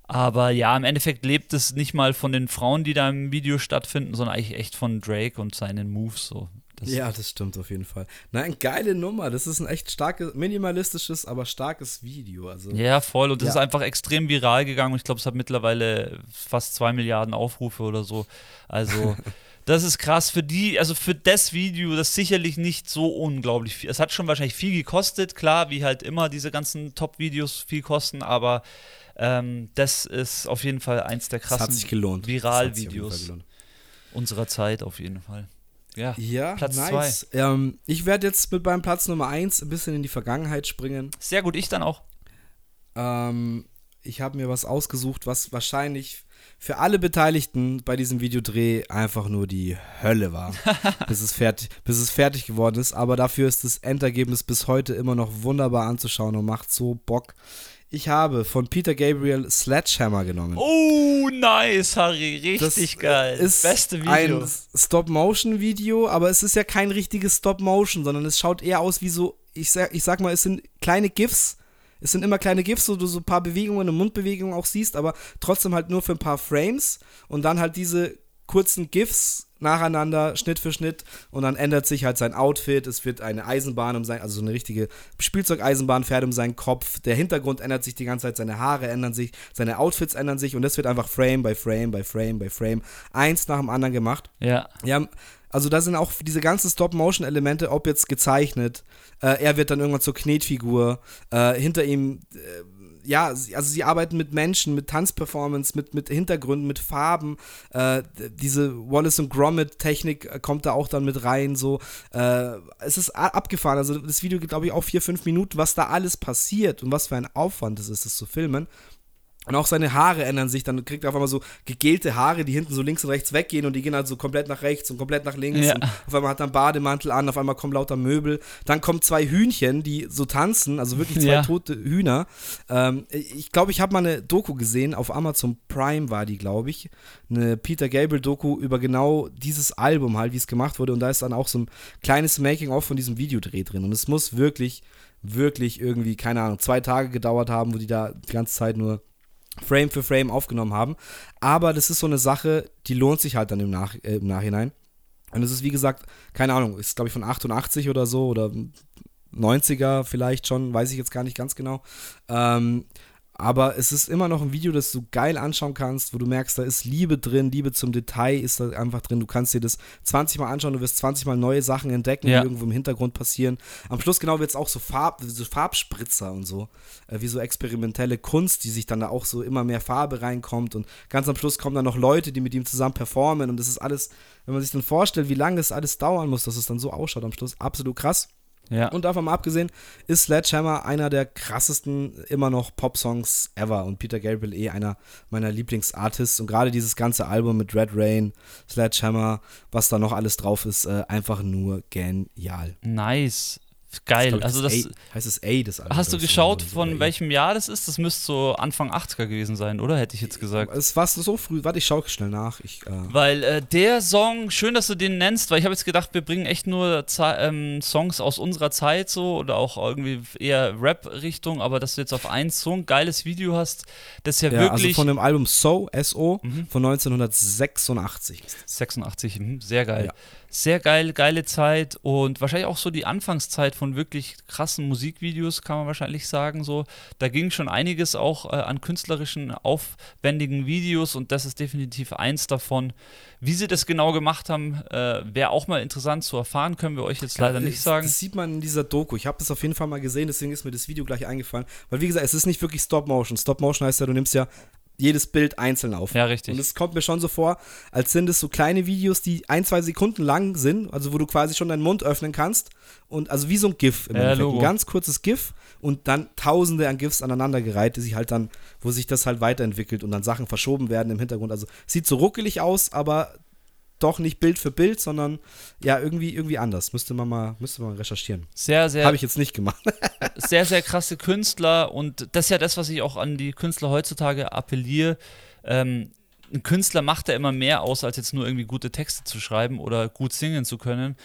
Aber ja, im Endeffekt lebt es nicht mal von den Frauen, die da im Video stattfinden, sondern eigentlich echt von Drake und seinen Moves. So. Das ja, das stimmt auf jeden Fall. Nein, geile Nummer. Das ist ein echt starkes, minimalistisches, aber starkes Video. Also, Ja, voll. Und das Ja. ist einfach extrem viral gegangen. Und ich glaube, es hat mittlerweile fast zwei Milliarden Aufrufe oder so. Also, das ist krass für die, also für das Video, das sicherlich nicht so unglaublich viel. Es hat schon wahrscheinlich viel gekostet, klar, wie halt immer diese ganzen Top-Videos viel kosten, aber ähm, das ist auf jeden Fall eins der krassen Viral-Videos unserer Zeit auf jeden Fall. Ja. Ja, Platz nice. Ähm, ich werde jetzt mit meinem Platz Nummer 1 ein bisschen in die Vergangenheit springen. Sehr gut, ich dann auch. Ähm, ich habe mir was ausgesucht, was wahrscheinlich für alle Beteiligten bei diesem Videodreh einfach nur die Hölle war, bis, es fertig, bis es fertig geworden ist. Aber dafür ist das Endergebnis bis heute immer noch wunderbar anzuschauen und macht so Bock. Ich habe von Peter Gabriel Sledgehammer genommen. Oh, nice, Harry. Richtig Das geil. Ist Beste Video. ein Stop-Motion-Video, aber es ist ja kein richtiges Stop-Motion, sondern es schaut eher aus wie so, ich sag, ich sag mal, es sind kleine GIFs Es sind immer kleine GIFs, wo du so ein paar Bewegungen und Mundbewegungen auch siehst, aber trotzdem halt nur für ein paar Frames und dann halt diese kurzen GIFs nacheinander, Schnitt für Schnitt. Und dann ändert sich halt sein Outfit, es wird eine Eisenbahn um sein, also so eine richtige Spielzeugeisenbahn fährt um seinen Kopf, der Hintergrund ändert sich die ganze Zeit, seine Haare ändern sich, seine Outfits ändern sich. Und das wird einfach Frame by Frame by Frame by Frame eins nach dem anderen gemacht. Ja. Ja, also da sind auch diese ganzen Stop-Motion-Elemente, ob jetzt gezeichnet, äh, er wird dann irgendwann zur Knetfigur, äh, hinter ihm äh, ja, also sie arbeiten mit Menschen, mit Tanzperformance, mit, mit Hintergründen, mit Farben. Äh, diese Wallace und Gromit-Technik äh, kommt da auch dann mit rein. So, äh, es ist abgefahren. Also das Video geht, glaube ich, auch vier, fünf Minuten, was da alles passiert und was für ein Aufwand es ist, das zu filmen. Und auch seine Haare ändern sich, dann kriegt er auf einmal so gegelte Haare, die hinten so links und rechts weggehen und die gehen halt so komplett nach rechts und komplett nach links. Ja. Und auf einmal hat er einen Bademantel an, auf einmal kommen lauter Möbel. Dann kommen zwei Hühnchen, die so tanzen, also wirklich zwei Ja. tote Hühner. Ähm, ich glaube, ich habe mal eine Doku gesehen, auf Amazon Prime war die, glaube ich. Eine Peter Gabriel-Doku über genau dieses Album halt, wie es gemacht wurde. Und da ist dann auch so ein kleines Making-of von diesem Videodreh drin. Und es muss wirklich, wirklich irgendwie, keine Ahnung, zwei Tage gedauert haben, wo die da die ganze Zeit nur Frame für Frame aufgenommen haben. Aber das ist so eine Sache, die lohnt sich halt dann im, Nach äh, im Nachhinein. Und es ist, wie gesagt, keine Ahnung, ist glaube ich von 88 oder so oder 90er vielleicht schon, weiß ich jetzt gar nicht ganz genau. Ähm, aber es ist immer noch ein Video, das du geil anschauen kannst, wo du merkst, da ist Liebe drin, Liebe zum Detail ist da einfach drin. Du kannst dir das 20 Mal anschauen, du wirst 20 Mal neue Sachen entdecken, Ja. die irgendwo im Hintergrund passieren. Am Schluss genau wird es auch so, Farb, so Farbspritzer und so, äh, wie so experimentelle Kunst, die sich dann da auch so immer mehr Farbe reinkommt. Und ganz am Schluss kommen dann noch Leute, die mit ihm zusammen performen. Und das ist alles, wenn man sich dann vorstellt, wie lange das alles dauern muss, dass es dann so ausschaut am Schluss, absolut krass. Ja. Und davon mal abgesehen, ist Sledgehammer einer der krassesten immer noch Pop-Songs ever und Peter Gabriel eh einer meiner Lieblingsartists und gerade dieses ganze Album mit Red Rain, Sledgehammer, was da noch alles drauf ist, äh, einfach nur genial. Nice. Das Geil. glaub also das. A, heißt es A, das Album. Hast du geschaut, so, von welchem Jahr das ist? Das müsste so Anfang 80er gewesen sein, oder? Hätte ich jetzt gesagt. Es war so früh, warte, ich schaue schnell nach. Ich, äh, Weil äh, der Song, schön, dass du den nennst, weil ich habe jetzt gedacht, wir bringen echt nur Ze ähm, Songs aus unserer Zeit so oder auch irgendwie eher Rap-Richtung, aber dass du jetzt auf einen so ein geiles Video hast, das ja, ja, also wirklich. von dem Album So, S.O. Mhm. von 1986 ist das. 86, mhm, sehr geil. Ja. Sehr geil, geile Zeit und wahrscheinlich auch so die Anfangszeit von wirklich krassen Musikvideos, kann man wahrscheinlich sagen. So, da ging schon einiges auch äh, an künstlerischen, aufwendigen Videos und das ist definitiv eins davon. Wie sie das genau gemacht haben, äh, wäre auch mal interessant zu erfahren, können wir euch jetzt leider nicht das, sagen. Das sieht man in dieser Doku. Ich habe das auf jeden Fall mal gesehen, deswegen ist mir das Video gleich eingefallen. Weil, wie gesagt, es ist nicht wirklich Stop Motion. Stop Motion heißt ja, du nimmst ja jedes Bild einzeln auf. Ja, richtig. Und es kommt mir schon so vor, als sind es so kleine Videos, die ein, zwei Sekunden lang sind, also wo du quasi schon deinen Mund öffnen kannst. Und also wie so ein GIF im Endeffekt. Logo. Ein ganz kurzes GIF und dann tausende an GIFs aneinandergereiht, die sich halt dann, wo sich das halt weiterentwickelt und dann Sachen verschoben werden im Hintergrund. Also sieht so ruckelig aus, aber doch nicht Bild für Bild, sondern ja, irgendwie, irgendwie anders. Müsste man mal, müsste man mal recherchieren. Sehr, sehr Habe ich jetzt nicht gemacht. sehr, sehr krasse Künstler und das ist ja das, was ich auch an die Künstler heutzutage appelliere. Ähm, ein Künstler macht ja immer mehr aus, als jetzt nur irgendwie gute Texte zu schreiben oder gut singen zu können.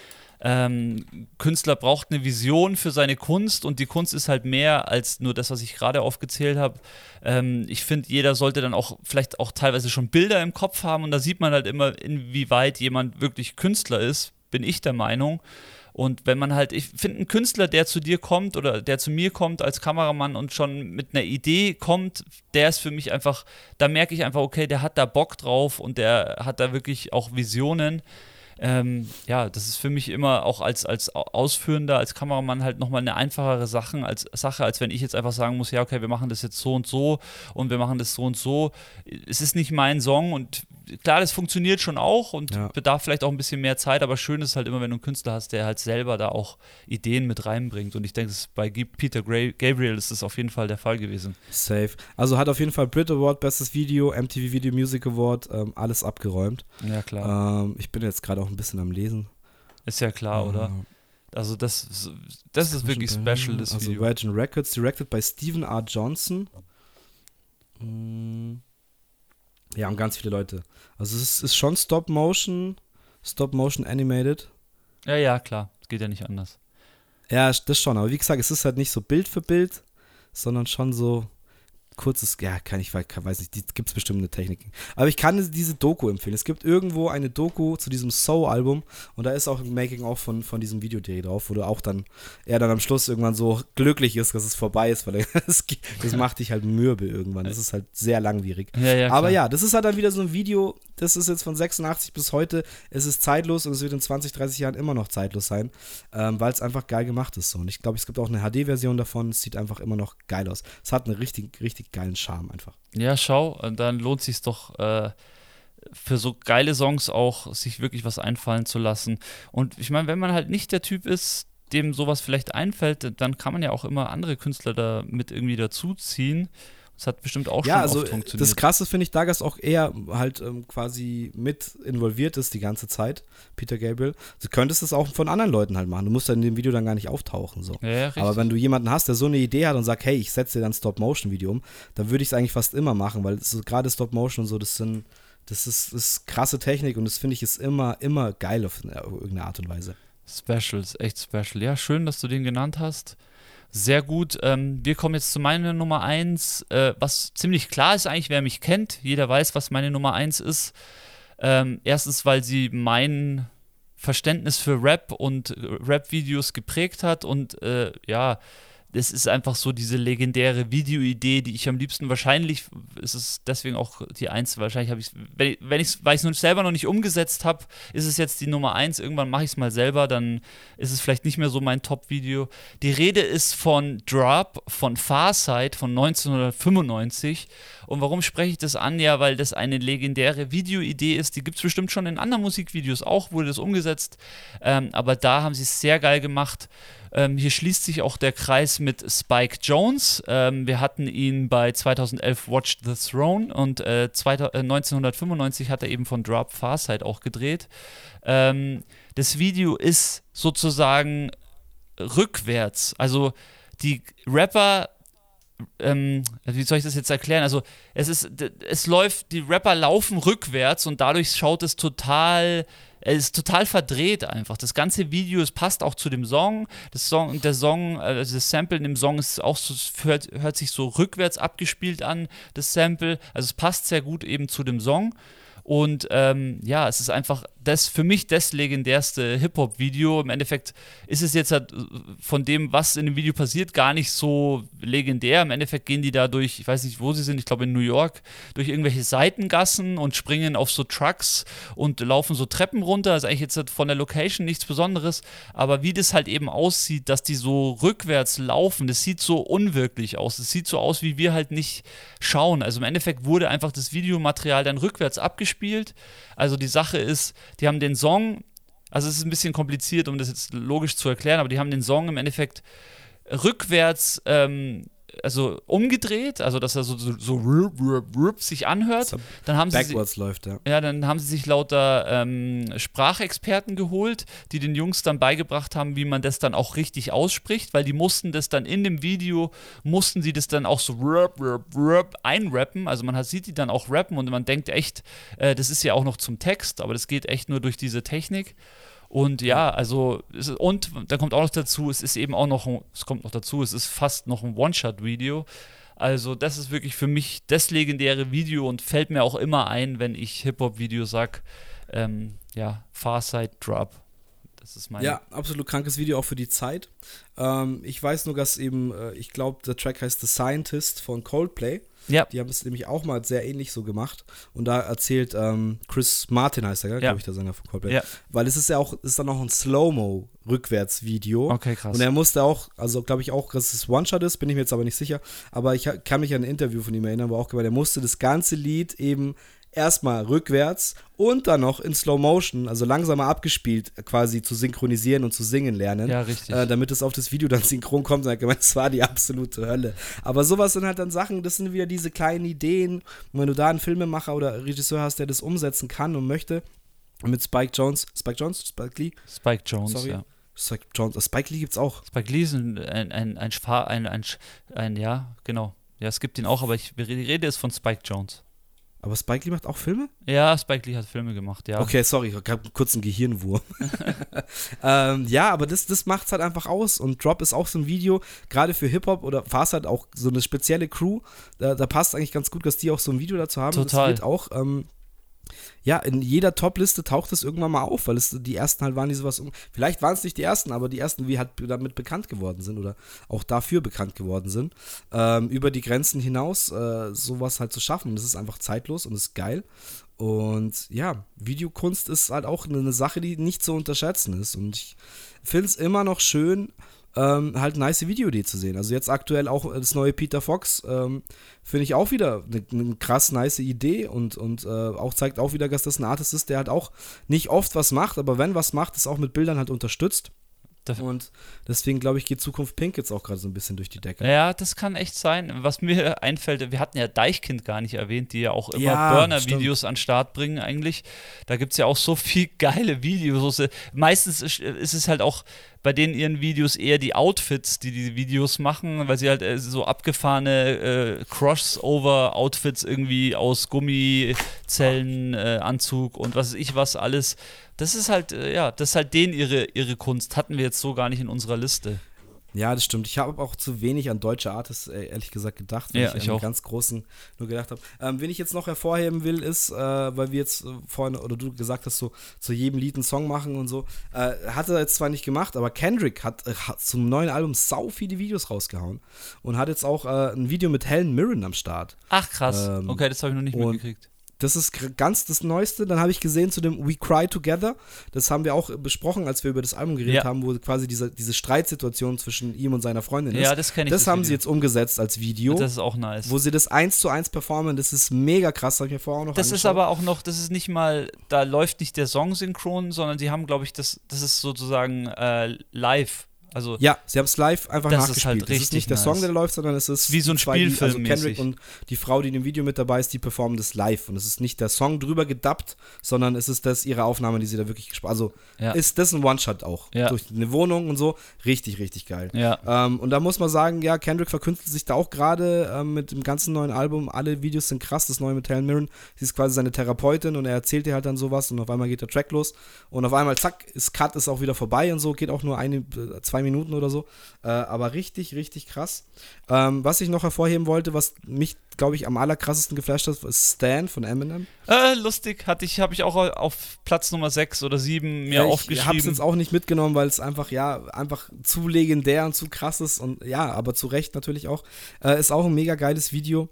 Ähm, Künstler braucht eine Vision für seine Kunst und die Kunst ist halt mehr als nur das, was ich gerade aufgezählt habe. Ähm, ich finde, jeder sollte dann auch vielleicht auch teilweise schon Bilder im Kopf haben und da sieht man halt immer, inwieweit jemand wirklich Künstler ist, bin ich der Meinung. Und wenn man halt, ich finde, ein Künstler, der zu dir kommt oder der zu mir kommt als Kameramann und schon mit einer Idee kommt, der ist für mich einfach, da merke ich einfach, okay, der hat da Bock drauf und der hat da wirklich auch Visionen. Ähm, ja, das ist für mich immer auch als, als Ausführender, als Kameramann halt nochmal eine einfachere Sache als, Sache, als wenn ich jetzt einfach sagen muss, ja, okay, wir machen das jetzt so und so und wir machen das so und so. Es ist nicht mein Song und klar, das funktioniert schon auch und Ja. bedarf vielleicht auch ein bisschen mehr Zeit, aber schön ist halt immer, wenn du einen Künstler hast, der halt selber da auch Ideen mit reinbringt. Und ich denke, das bei Peter Gabriel ist das auf jeden Fall der Fall gewesen. Safe. Also hat auf jeden Fall Brit Award, Bestes Video, MTV Video Music Award, ähm, alles abgeräumt. Ja, klar. Ähm, ich bin jetzt gerade auch ein bisschen am Lesen. ist ja klar, oder? Ähm, Also das, ist- das ist wirklich special, das also Video. Virgin Records, directed by Stephen R. Johnson. Mm. Ja, und ganz viele Leute. Also es ist, ist schon Stop Motion, Stop Motion Animated. Ja, ja, klar. Es geht ja nicht anders. Ja, das schon. Aber wie gesagt, es ist halt nicht so Bild für Bild, sondern schon so kurzes, ja, kann ich kann, weiß nicht, gibt es bestimmte Techniken. Aber ich kann diese Doku empfehlen. Es gibt irgendwo eine Doku zu diesem Soul-Album und da ist auch ein Making-of von, von diesem Videodreh drauf, wo du auch dann, er dann am Schluss irgendwann so glücklich ist, dass es vorbei ist, weil das, das macht dich halt mürbe irgendwann. Das ist halt sehr langwierig. Ja, ja, Aber ja, das ist halt dann wieder so ein Video, das ist jetzt von 86 bis heute, es ist zeitlos und es wird in 20, 30 Jahren immer noch zeitlos sein, ähm, weil es einfach geil gemacht ist. So. Und ich glaube, es gibt auch eine HD-Version davon, es sieht einfach immer noch geil aus. Es hat einen richtig, richtig geilen Charme einfach. Ja, schau, dann lohnt sich doch. Äh für so geile Songs auch sich wirklich was einfallen zu lassen. Und ich meine, wenn man halt nicht der Typ ist, dem sowas vielleicht einfällt, dann kann man ja auch immer andere Künstler da mit irgendwie dazuziehen. Das hat bestimmt auch ja, schon also oft funktioniert. Das Krasse finde ich, da dass auch er halt ähm, quasi mit involviert ist die ganze Zeit, Peter Gabriel. Du könntest das auch von anderen Leuten halt machen. Du musst dann in dem Video dann gar nicht auftauchen. So. Ja, Aber wenn du jemanden hast, der so eine Idee hat und sagt, hey, ich setze dir dann Stop-Motion-Video um, dann würde ich es eigentlich fast immer machen, weil so, gerade Stop-Motion und so, das sind, das ist, das ist krasse Technik und das finde ich ist immer, immer geil auf irgendeine Art und Weise. Special, ist echt special. Ja, schön, dass du den genannt hast. Sehr gut. Ähm, wir kommen jetzt zu meiner Nummer 1, äh, was ziemlich klar ist eigentlich, wer mich kennt. Jeder weiß, was meine Nummer 1 ist. Ähm, erstens, weil sie mein Verständnis für Rap und Rap-Videos geprägt hat und äh, ja, das ist einfach so diese legendäre Videoidee, die ich am liebsten wahrscheinlich, ist es deswegen auch die eins, wahrscheinlich habe ich wenn, wenn ich weil ich es selber noch nicht umgesetzt habe, ist es jetzt die Nummer eins, irgendwann mache ich es mal selber, dann ist es vielleicht nicht mehr so mein Top-Video. Die Rede ist von Drop, von Farsight von 1995 und warum spreche ich das an? Ja, weil das eine legendäre Videoidee ist, die gibt es bestimmt schon in anderen Musikvideos auch, wurde das umgesetzt, ähm, aber da haben sie es sehr geil gemacht ähm, hier schließt sich auch der Kreis mit Spike Jones. Ähm, wir hatten ihn bei 2011 Watch the Throne und äh, 1995 äh, hat er eben von Drop Farsight auch gedreht. Ähm, das Video ist sozusagen rückwärts. Also die Rapper ähm, wie soll ich das jetzt erklären? Also es ist, es läuft, die Rapper laufen rückwärts und dadurch schaut es total es ist total verdreht einfach. Das ganze Video, es passt auch zu dem Song. Das Song, der Song, also das Sample in dem Song ist auch so, hört, hört sich so rückwärts abgespielt an, das Sample. Also es passt sehr gut eben zu dem Song. Und ähm, ja, es ist einfach das für mich das legendärste Hip-Hop-Video. Im Endeffekt ist es jetzt halt äh, von dem, was in dem Video passiert, gar nicht so legendär. Im Endeffekt gehen die da durch, ich weiß nicht, wo sie sind, ich glaube in New York, durch irgendwelche Seitengassen und springen auf so Trucks und laufen so Treppen runter. Das ist eigentlich jetzt halt von der Location nichts Besonderes. Aber wie das halt eben aussieht, dass die so rückwärts laufen, das sieht so unwirklich aus. Das sieht so aus, wie wir halt nicht schauen. Also im Endeffekt wurde einfach das Videomaterial dann rückwärts abgespielt. Also die Sache ist, die haben den Song, also es ist ein bisschen kompliziert, um das jetzt logisch zu erklären, aber die haben den Song im Endeffekt rückwärts ähm, also umgedreht, also dass er so, so, so rup, rup, rup sich anhört. Dann haben Backwards sie, läuft, ja. Ja, dann haben sie sich lauter ähm, Sprachexperten geholt, die den Jungs dann beigebracht haben, wie man das dann auch richtig ausspricht, weil die mussten das dann in dem Video, mussten sie das dann auch so rup, rup, rup einrappen. Also man sieht die dann auch rappen und man denkt echt, äh, das ist ja auch noch zum Text, aber das geht echt nur durch diese Technik. Und ja, also, ist, und da kommt auch noch dazu, es ist eben auch noch, es kommt noch dazu, es ist fast noch ein One-Shot-Video. Also, das ist wirklich für mich das legendäre Video und fällt mir auch immer ein, wenn ich Hip-Hop-Video sage, ähm, ja, Farside Drop. Das ist mein. Ja, absolut krankes Video auch für die Zeit. Ähm, ich weiß nur, dass eben, äh, ich glaube, der Track heißt The Scientist von Coldplay. Ja. Die haben es nämlich auch mal sehr ähnlich so gemacht. Und da erzählt ähm, Chris Martin heißt er, ja. glaube ich, der Sänger von Coldplay. Ja. Weil es ist ja auch, ist dann auch ein Slow-Mo-Rückwärts-Video. Okay, krass. Und er musste auch, also glaube ich auch, dass es One-Shot ist, bin ich mir jetzt aber nicht sicher. Aber ich kann mich an ein Interview von ihm erinnern, wo auch gemeint, er musste das ganze Lied eben erstmal rückwärts und dann noch in Slow Motion, also langsamer abgespielt, quasi zu synchronisieren und zu singen lernen. Ja, richtig. Äh, damit es auf das Video dann synchron kommt. Und gemeint, es war die absolute Hölle. Aber sowas sind halt dann Sachen, das sind wieder diese kleinen Ideen. Und wenn du da einen Filmemacher oder Regisseur hast, der das umsetzen kann und möchte, mit Spike Jones, Spike Jones, Spike Lee? Spike Jones, Sorry. ja. Spike Jones, äh, Spike Lee gibt's auch. Spike Lee ist ein, ein, ein, ein, ein, ein, ein ja, genau. Ja, es gibt ihn auch, aber ich, Rede ist von Spike Jones. Aber Spike Lee macht auch Filme? Ja, Spike Lee hat Filme gemacht, ja. Okay, sorry, ich habe kurz einen Gehirnwurm. ähm, ja, aber das, das macht es halt einfach aus. Und Drop ist auch so ein Video, gerade für Hip-Hop oder fast halt auch so eine spezielle Crew. Da, da, passt eigentlich ganz gut, dass die auch so ein Video dazu haben. Total. Das wird auch. Ähm, ja, in jeder Top-Liste taucht es irgendwann mal auf, weil es die ersten halt waren, die sowas. Vielleicht waren es nicht die ersten, aber die ersten, wie halt damit bekannt geworden sind oder auch dafür bekannt geworden sind, ähm, über die Grenzen hinaus äh, sowas halt zu schaffen. Das ist einfach zeitlos und ist geil. Und ja, Videokunst ist halt auch eine Sache, die nicht zu unterschätzen ist. Und ich finde es immer noch schön, ähm, halt nice Videoidee zu sehen. Also jetzt aktuell auch das neue Peter Fox, ähm, finde ich auch wieder eine, eine, krass nice Idee und, und äh, auch zeigt auch wieder, dass das ein Artist ist, der halt auch nicht oft was macht, aber wenn was macht, ist auch mit Bildern halt unterstützt. Und deswegen glaube ich, geht Zukunft Pink jetzt auch gerade so ein bisschen durch die Decke. Ja, das kann echt sein. Was mir einfällt, wir hatten ja Deichkind gar nicht erwähnt, die ja auch immer ja, Burner-Videos an den Start bringen eigentlich. Da gibt es ja auch so viel geile Videos. Meistens ist, ist es halt auch bei denen ihren Videos eher die Outfits, die die Videos machen, weil sie halt äh, so abgefahrene äh, Crossover-Outfits irgendwie aus Gummizellen, äh, Anzug und was weiß ich was alles. Das ist halt, äh, ja, das ist halt denen ihre, ihre Kunst. Hatten wir jetzt so gar nicht in unserer Liste. Ja, das stimmt. Ich habe auch zu wenig an deutsche Artists, äh, ehrlich gesagt, gedacht, weil ja, ich, ich an auch. ganz großen nur gedacht habe. Ähm, wen ich jetzt noch hervorheben will, ist, äh, weil wir jetzt äh, vorhin, oder du gesagt hast, so zu jedem Lied einen Song machen und so. Äh, hat er jetzt zwar nicht gemacht, aber Kendrick hat, äh, hat, zum neuen Album sau viele Videos rausgehauen und hat jetzt auch ein Video mit Helen Mirren am Start. Ach krass. Ähm, okay, das habe ich noch nicht mitgekriegt. Das ist ganz das Neueste. Dann habe ich gesehen zu dem We Cry Together. Das haben wir auch besprochen, als wir über das Album geredet Ja. haben, wo quasi diese, diese Streitsituation zwischen ihm und seiner Freundin ist. Ja, das kenne ich. Das, haben Video. sie jetzt umgesetzt als Video, Das ist auch nice. wo sie das eins zu eins performen. Das ist mega krass, habe ich mir vorher auch noch Das ist angeschaut. aber auch noch, das ist nicht mal, da läuft nicht der Song synchron, sondern sie haben, glaube ich, das, das ist sozusagen äh, live. Also Ja, sie haben es live einfach Das ist nachgespielt. halt das ist richtig nicht der nice. Song, der läuft, sondern es ist Wie so ein zwei, die- Also Spielfilm Kendrick und die Frau, die in dem Video mit dabei ist, die performen das live. Und es ist nicht der Song drüber gedubbt, sondern es ist das ihre Aufnahme, die sie da wirklich gespielt Also Ja. ist das ein One-Shot auch. Ja. Durch eine Wohnung und so. Richtig, richtig geil. ja. Ähm, und da muss man sagen, ja, Kendrick verkünstelt sich da auch gerade ähm, mit dem ganzen neuen Album. Alle Videos sind krass. Das neue mit Helen Mirren. Sie ist quasi seine Therapeutin und er erzählt ihr halt dann sowas und auf einmal geht der Track los und auf einmal, zack, ist Cut, ist auch wieder vorbei und so. Geht auch nur eine, äh, zwei Minuten oder so. Äh, aber richtig, richtig krass. Ähm, was ich noch hervorheben wollte, was mich, glaube ich, am allerkrassesten geflasht hat, ist Stan von Eminem. Äh, lustig, hatte ich, habe ich auch auf Platz Nummer 6 oder 7 mir Ja, ich habe es aufgeschrieben. jetzt auch nicht mitgenommen, weil es einfach, ja, einfach zu legendär und zu krass ist und ja, aber zu Recht natürlich auch. Äh, ist auch ein mega geiles Video.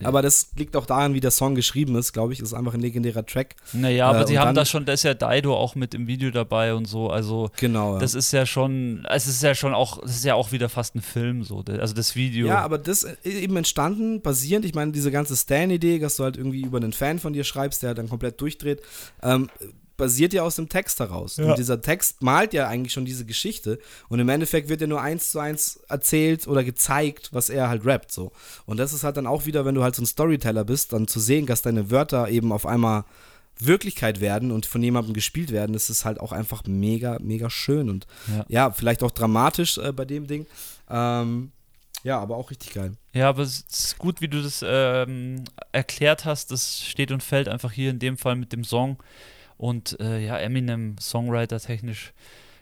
Ja. Aber das liegt auch daran, wie der Song geschrieben ist, glaube ich. Ist einfach ein legendärer Track. Naja, aber Äh, sie und haben da schon, da ist ja Daido auch mit im Video dabei und so, also Genau. Ja. das ist ja schon, es ist ja schon auch, das ist ja auch wieder fast ein Film so, also das Video. Ja, aber das ist eben entstanden, basierend, ich meine, diese ganze Stan-Idee, dass du halt irgendwie über einen Fan von dir schreibst, der dann komplett durchdreht, ähm, basiert ja aus dem Text heraus. Ja. Und dieser Text malt ja eigentlich schon diese Geschichte. Und im Endeffekt wird ja nur eins zu eins erzählt oder gezeigt, was er halt rappt. So. Und das ist halt dann auch wieder, wenn du halt so ein Storyteller bist, dann zu sehen, dass deine Wörter eben auf einmal Wirklichkeit werden und von jemandem gespielt werden, das ist halt auch einfach mega, mega schön und Ja. ja, vielleicht auch dramatisch äh, bei dem Ding. Ähm, ja, aber auch richtig geil. Ja, aber es ist gut, wie du das ähm, erklärt hast. Das steht und fällt einfach hier in dem Fall mit dem Song. Und äh, ja, Eminem, Songwriter technisch.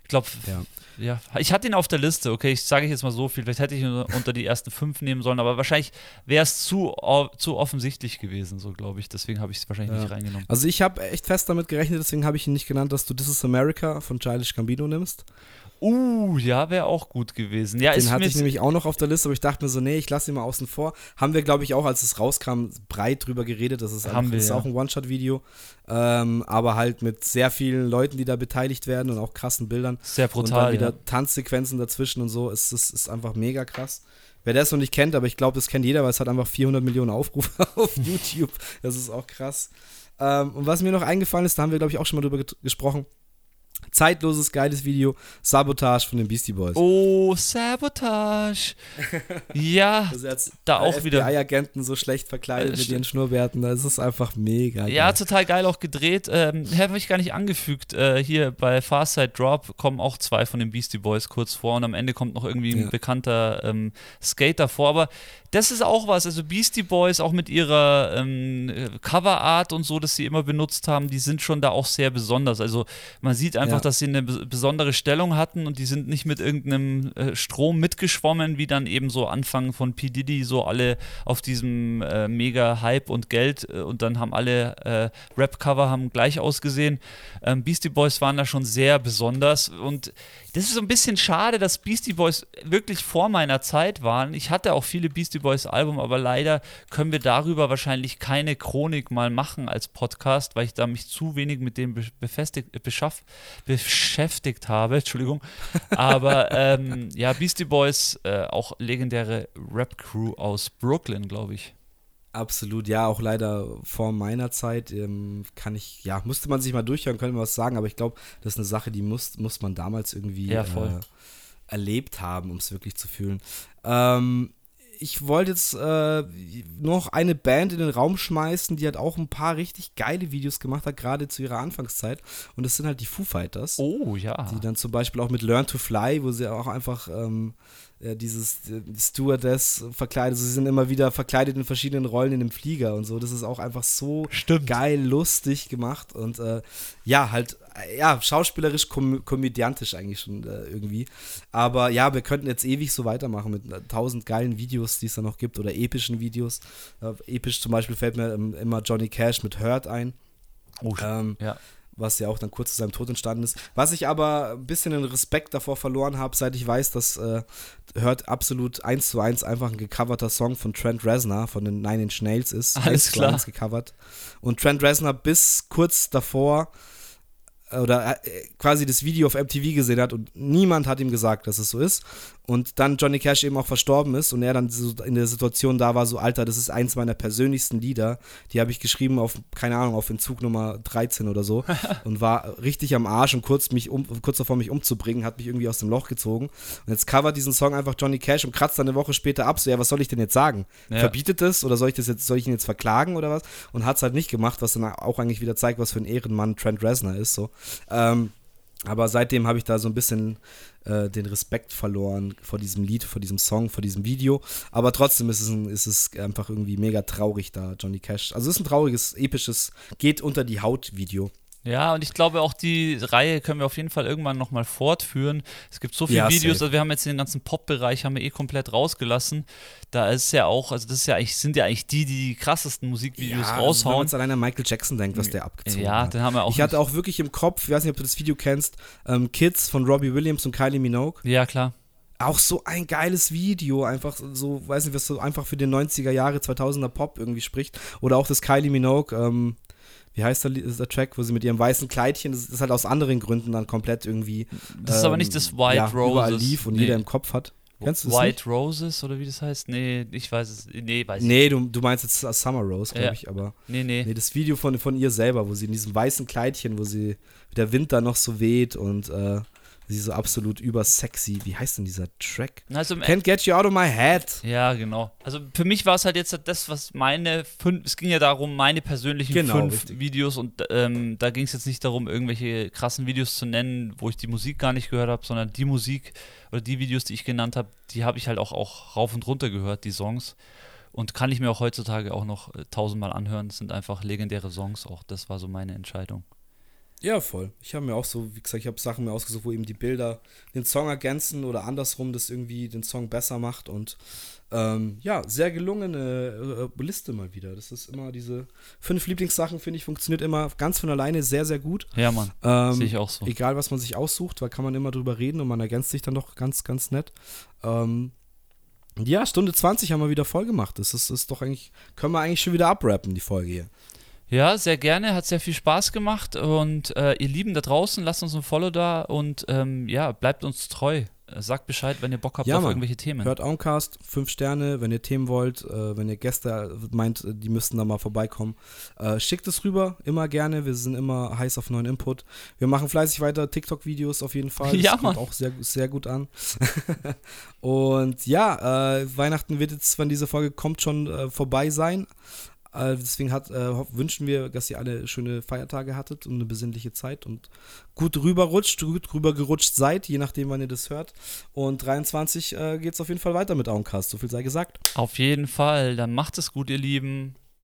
Ich glaube, Ja. ja. Ich hatte ihn auf der Liste, okay, ich sage jetzt mal so viel. Vielleicht hätte ich ihn unter die ersten fünf nehmen sollen, aber wahrscheinlich wäre es zu, zu offensichtlich gewesen, so glaube ich. Deswegen habe ich es wahrscheinlich Ja. nicht reingenommen. Also ich habe echt fest damit gerechnet, deswegen habe ich ihn nicht genannt, dass du This is America von Childish Gambino nimmst. Uh, ja, wäre auch gut gewesen. Ja, Den hatte ich nämlich auch noch auf der Liste, aber ich dachte mir so, nee, ich lasse ihn mal außen vor. Haben wir, glaube ich, auch, als es rauskam, breit drüber geredet. Das ist, einfach, wir, das ist ja. auch ein One-Shot-Video, ähm, aber halt mit sehr vielen Leuten, die da beteiligt werden und auch krassen Bildern. sehr und dann brutal. wieder Ja. Tanzsequenzen dazwischen und so. Es ist, ist einfach mega krass. Wer das noch nicht kennt, aber ich glaube, das kennt jeder, weil es hat einfach 400 Millionen Aufrufe auf YouTube. Das ist auch krass. Ähm, und was mir noch eingefallen ist, da haben wir, glaube ich, auch schon mal drüber gesprochen. Zeitloses, geiles Video. Sabotage von den Beastie Boys. Oh, Sabotage. ja, Also da auch wieder. FBI-Agenten so schlecht verkleidet Äh, mit ihren Schnurrbärten. Das ist einfach mega geil. Ja, total geil auch gedreht. Ähm, Habe ich gar nicht angefügt. Äh, hier bei Farside Drop kommen auch zwei von den Beastie Boys kurz vor und am Ende kommt noch irgendwie ein Ja. bekannter ähm, Skater vor. Aber das ist auch was. Also Beastie Boys auch mit ihrer ähm, äh, Coverart und so, das sie immer benutzt haben, die sind schon da auch sehr besonders. Also man sieht einfach, Ja. Dass sie eine bes- besondere Stellung hatten und die sind nicht mit irgendeinem äh, Strom mitgeschwommen, wie dann eben so Anfang von P. Diddy, so alle auf diesem äh, mega Hype und Geld äh, und dann haben alle äh, Rap-Cover haben gleich ausgesehen. Ähm, Beastie Boys waren da schon sehr besonders und das ist so ein bisschen schade, dass Beastie Boys wirklich vor meiner Zeit waren. Ich hatte auch viele Beastie Boys Album, aber leider können wir darüber wahrscheinlich keine Chronik mal machen als Podcast, weil ich da mich zu wenig mit dem äh, beschaff, beschäftigt habe. Entschuldigung. Aber ähm, ja, Beastie Boys, äh, auch legendäre Rap-Crew aus Brooklyn, glaube ich. Absolut, ja, auch leider vor meiner Zeit ähm, kann ich, ja, musste man sich mal durchhören, könnte man was sagen, aber ich glaube, das ist eine Sache, die muss, muss man damals irgendwie Ja, äh, erlebt haben, um es wirklich zu fühlen. Ähm, ich wollte jetzt äh, noch eine Band in den Raum schmeißen, die hat auch ein paar richtig geile Videos gemacht hat, gerade zu ihrer Anfangszeit. Und das sind halt die Foo Fighters. Oh, ja. Die dann zum Beispiel auch mit Learn to Fly, wo sie auch einfach ähm, äh, dieses äh, Stewardess verkleidet, sie sind immer wieder verkleidet in verschiedenen Rollen in dem Flieger und so. Das ist auch einfach so Stimmt. geil, lustig gemacht und äh, ja, halt, ja, schauspielerisch, kom komödiantisch eigentlich schon äh, irgendwie. Aber ja, wir könnten jetzt ewig so weitermachen mit äh, tausend geilen Videos, die es da noch gibt oder epischen Videos. Äh, episch zum Beispiel fällt mir ähm, immer Johnny Cash mit Hurt ein. Oh, Ähm, ja. was ja auch dann kurz zu seinem Tod entstanden ist. Was ich aber ein bisschen den Respekt davor verloren habe, seit ich weiß, dass äh, hört absolut eins zu eins einfach ein gecoverter Song von Trent Reznor von den Nine Inch Nails ist. Alles klar. gecovert. Und Trent Reznor bis kurz davor äh, oder äh, quasi das Video auf MTV gesehen hat und niemand hat ihm gesagt, dass es so ist. Und dann Johnny Cash eben auch verstorben ist und er dann so in der Situation da war, so Alter, das ist eins meiner persönlichsten Lieder. Die habe ich geschrieben auf, keine Ahnung, auf Entzug Nummer 13 oder so und war richtig am Arsch und kurz, mich um, kurz davor, mich umzubringen, hat mich irgendwie aus dem Loch gezogen. Und jetzt covert diesen Song einfach Johnny Cash und kratzt dann eine Woche später ab. So, ja, was soll ich denn jetzt sagen? Ja. Verbietet es oder soll ich das jetzt, soll ich ihn jetzt verklagen oder was? Und hat es halt nicht gemacht, was dann auch eigentlich wieder zeigt, was für ein Ehrenmann Trent Reznor ist. So. Ähm, aber seitdem habe ich da so ein bisschen äh, den Respekt verloren vor diesem Lied, vor diesem Song, vor diesem Video. Aber trotzdem ist es, ein, ist es einfach irgendwie mega traurig da, Johnny Cash. Also es ist ein trauriges, episches, geht unter die Haut Video. Ja, und ich glaube auch die Reihe können wir auf jeden Fall irgendwann nochmal fortführen. Es gibt so viele Ja, Videos, also wir haben jetzt den ganzen Pop-Bereich haben wir eh komplett rausgelassen. Da ist ja auch, also das ist ja eigentlich, sind ja eigentlich die, die die krassesten Musikvideos also wenn man raushauen. jetzt allein an Michael Jackson denkt, was der abgezogen ja, hat. dann haben wir auch. Ich hatte auch wirklich im Kopf, ich weiß nicht, ob du das Video kennst, ähm, Kids von Robbie Williams und Kylie Minogue. ja, klar. Auch so ein geiles Video, einfach so, weiß nicht, was so einfach für den 90er Jahre, 2000er Pop irgendwie spricht. Oder auch das Kylie Minogue, ähm, wie heißt der, der Track, wo sie mit ihrem weißen Kleidchen, das ist halt aus anderen Gründen dann komplett irgendwie. Das ist aber nicht das White ja, Roses. Überall lief und Nee. jeder im Kopf hat. Kennst du das White Roses oder wie das heißt? Nee, ich weiß es. Nee, weiß nicht? Nee, du, du meinst jetzt Summer Rose, glaube Ja. ich, aber. ich. Nee, nee. Nee, das Video von, von ihr selber, wo sie in diesem weißen Kleidchen, wo sie der Wind da noch so weht und äh, sie so absolut übersexy. Wie heißt denn dieser Track? Also Can't get you out of my head. Ja, genau. Also für mich war es halt jetzt das, was meine fünf, es ging ja darum, meine persönlichen Genau, fünf richtig. Videos und ähm, da ging es jetzt nicht darum, irgendwelche krassen Videos zu nennen, wo ich die Musik gar nicht gehört habe, sondern die Musik oder die Videos, die ich genannt habe, die habe ich halt auch, auch rauf und runter gehört, die Songs. Und kann ich mir auch heutzutage auch noch äh, tausendmal anhören. Das sind einfach legendäre Songs auch. Das war so meine Entscheidung. Ja, voll. Ich habe mir auch so, wie gesagt, ich habe Sachen mir ausgesucht, wo eben die Bilder den Song ergänzen oder andersrum das irgendwie den Song besser macht und ähm, ja, sehr gelungene äh, Liste mal wieder. Das ist immer diese fünf Lieblingssachen, finde ich, funktioniert immer ganz von alleine sehr, sehr gut. Ja, Mann. Ähm, Sehe ich auch so. Egal, was man sich aussucht, weil kann man immer drüber reden und man ergänzt sich dann doch ganz, ganz nett. Ähm, ja, Stunde 20 haben wir wieder voll gemacht. Das ist, ist doch eigentlich, können wir eigentlich schon wieder abrappen, die Folge hier. Ja, sehr gerne. Hat sehr viel Spaß gemacht. Und äh, ihr Lieben da draußen, lasst uns ein Follow da und ähm, ja, bleibt uns treu. sagt Bescheid, wenn ihr Bock habt Ja, auf Mann. irgendwelche Themen. Hört Auncast, fünf Sterne, wenn ihr Themen wollt, äh, wenn ihr Gäste meint, die müssten da mal vorbeikommen. Äh, schickt es rüber, immer gerne. Wir sind immer heiß auf neuen Input. Wir machen fleißig weiter TikTok-Videos auf jeden Fall. Ja, das kommt Mann. auch sehr, sehr gut an. Und ja, äh, Weihnachten wird jetzt, wenn diese Folge kommt, schon äh, vorbei sein. Äh, deswegen hat, äh, wünschen wir, dass ihr alle schöne Feiertage hattet und eine besinnliche Zeit und gut rüberrutscht, gut rübergerutscht seid, je nachdem, wann ihr das hört. Und 23 äh, geht es auf jeden Fall weiter mit Auencast, so viel sei gesagt. Auf jeden Fall. Dann macht es gut, ihr Lieben.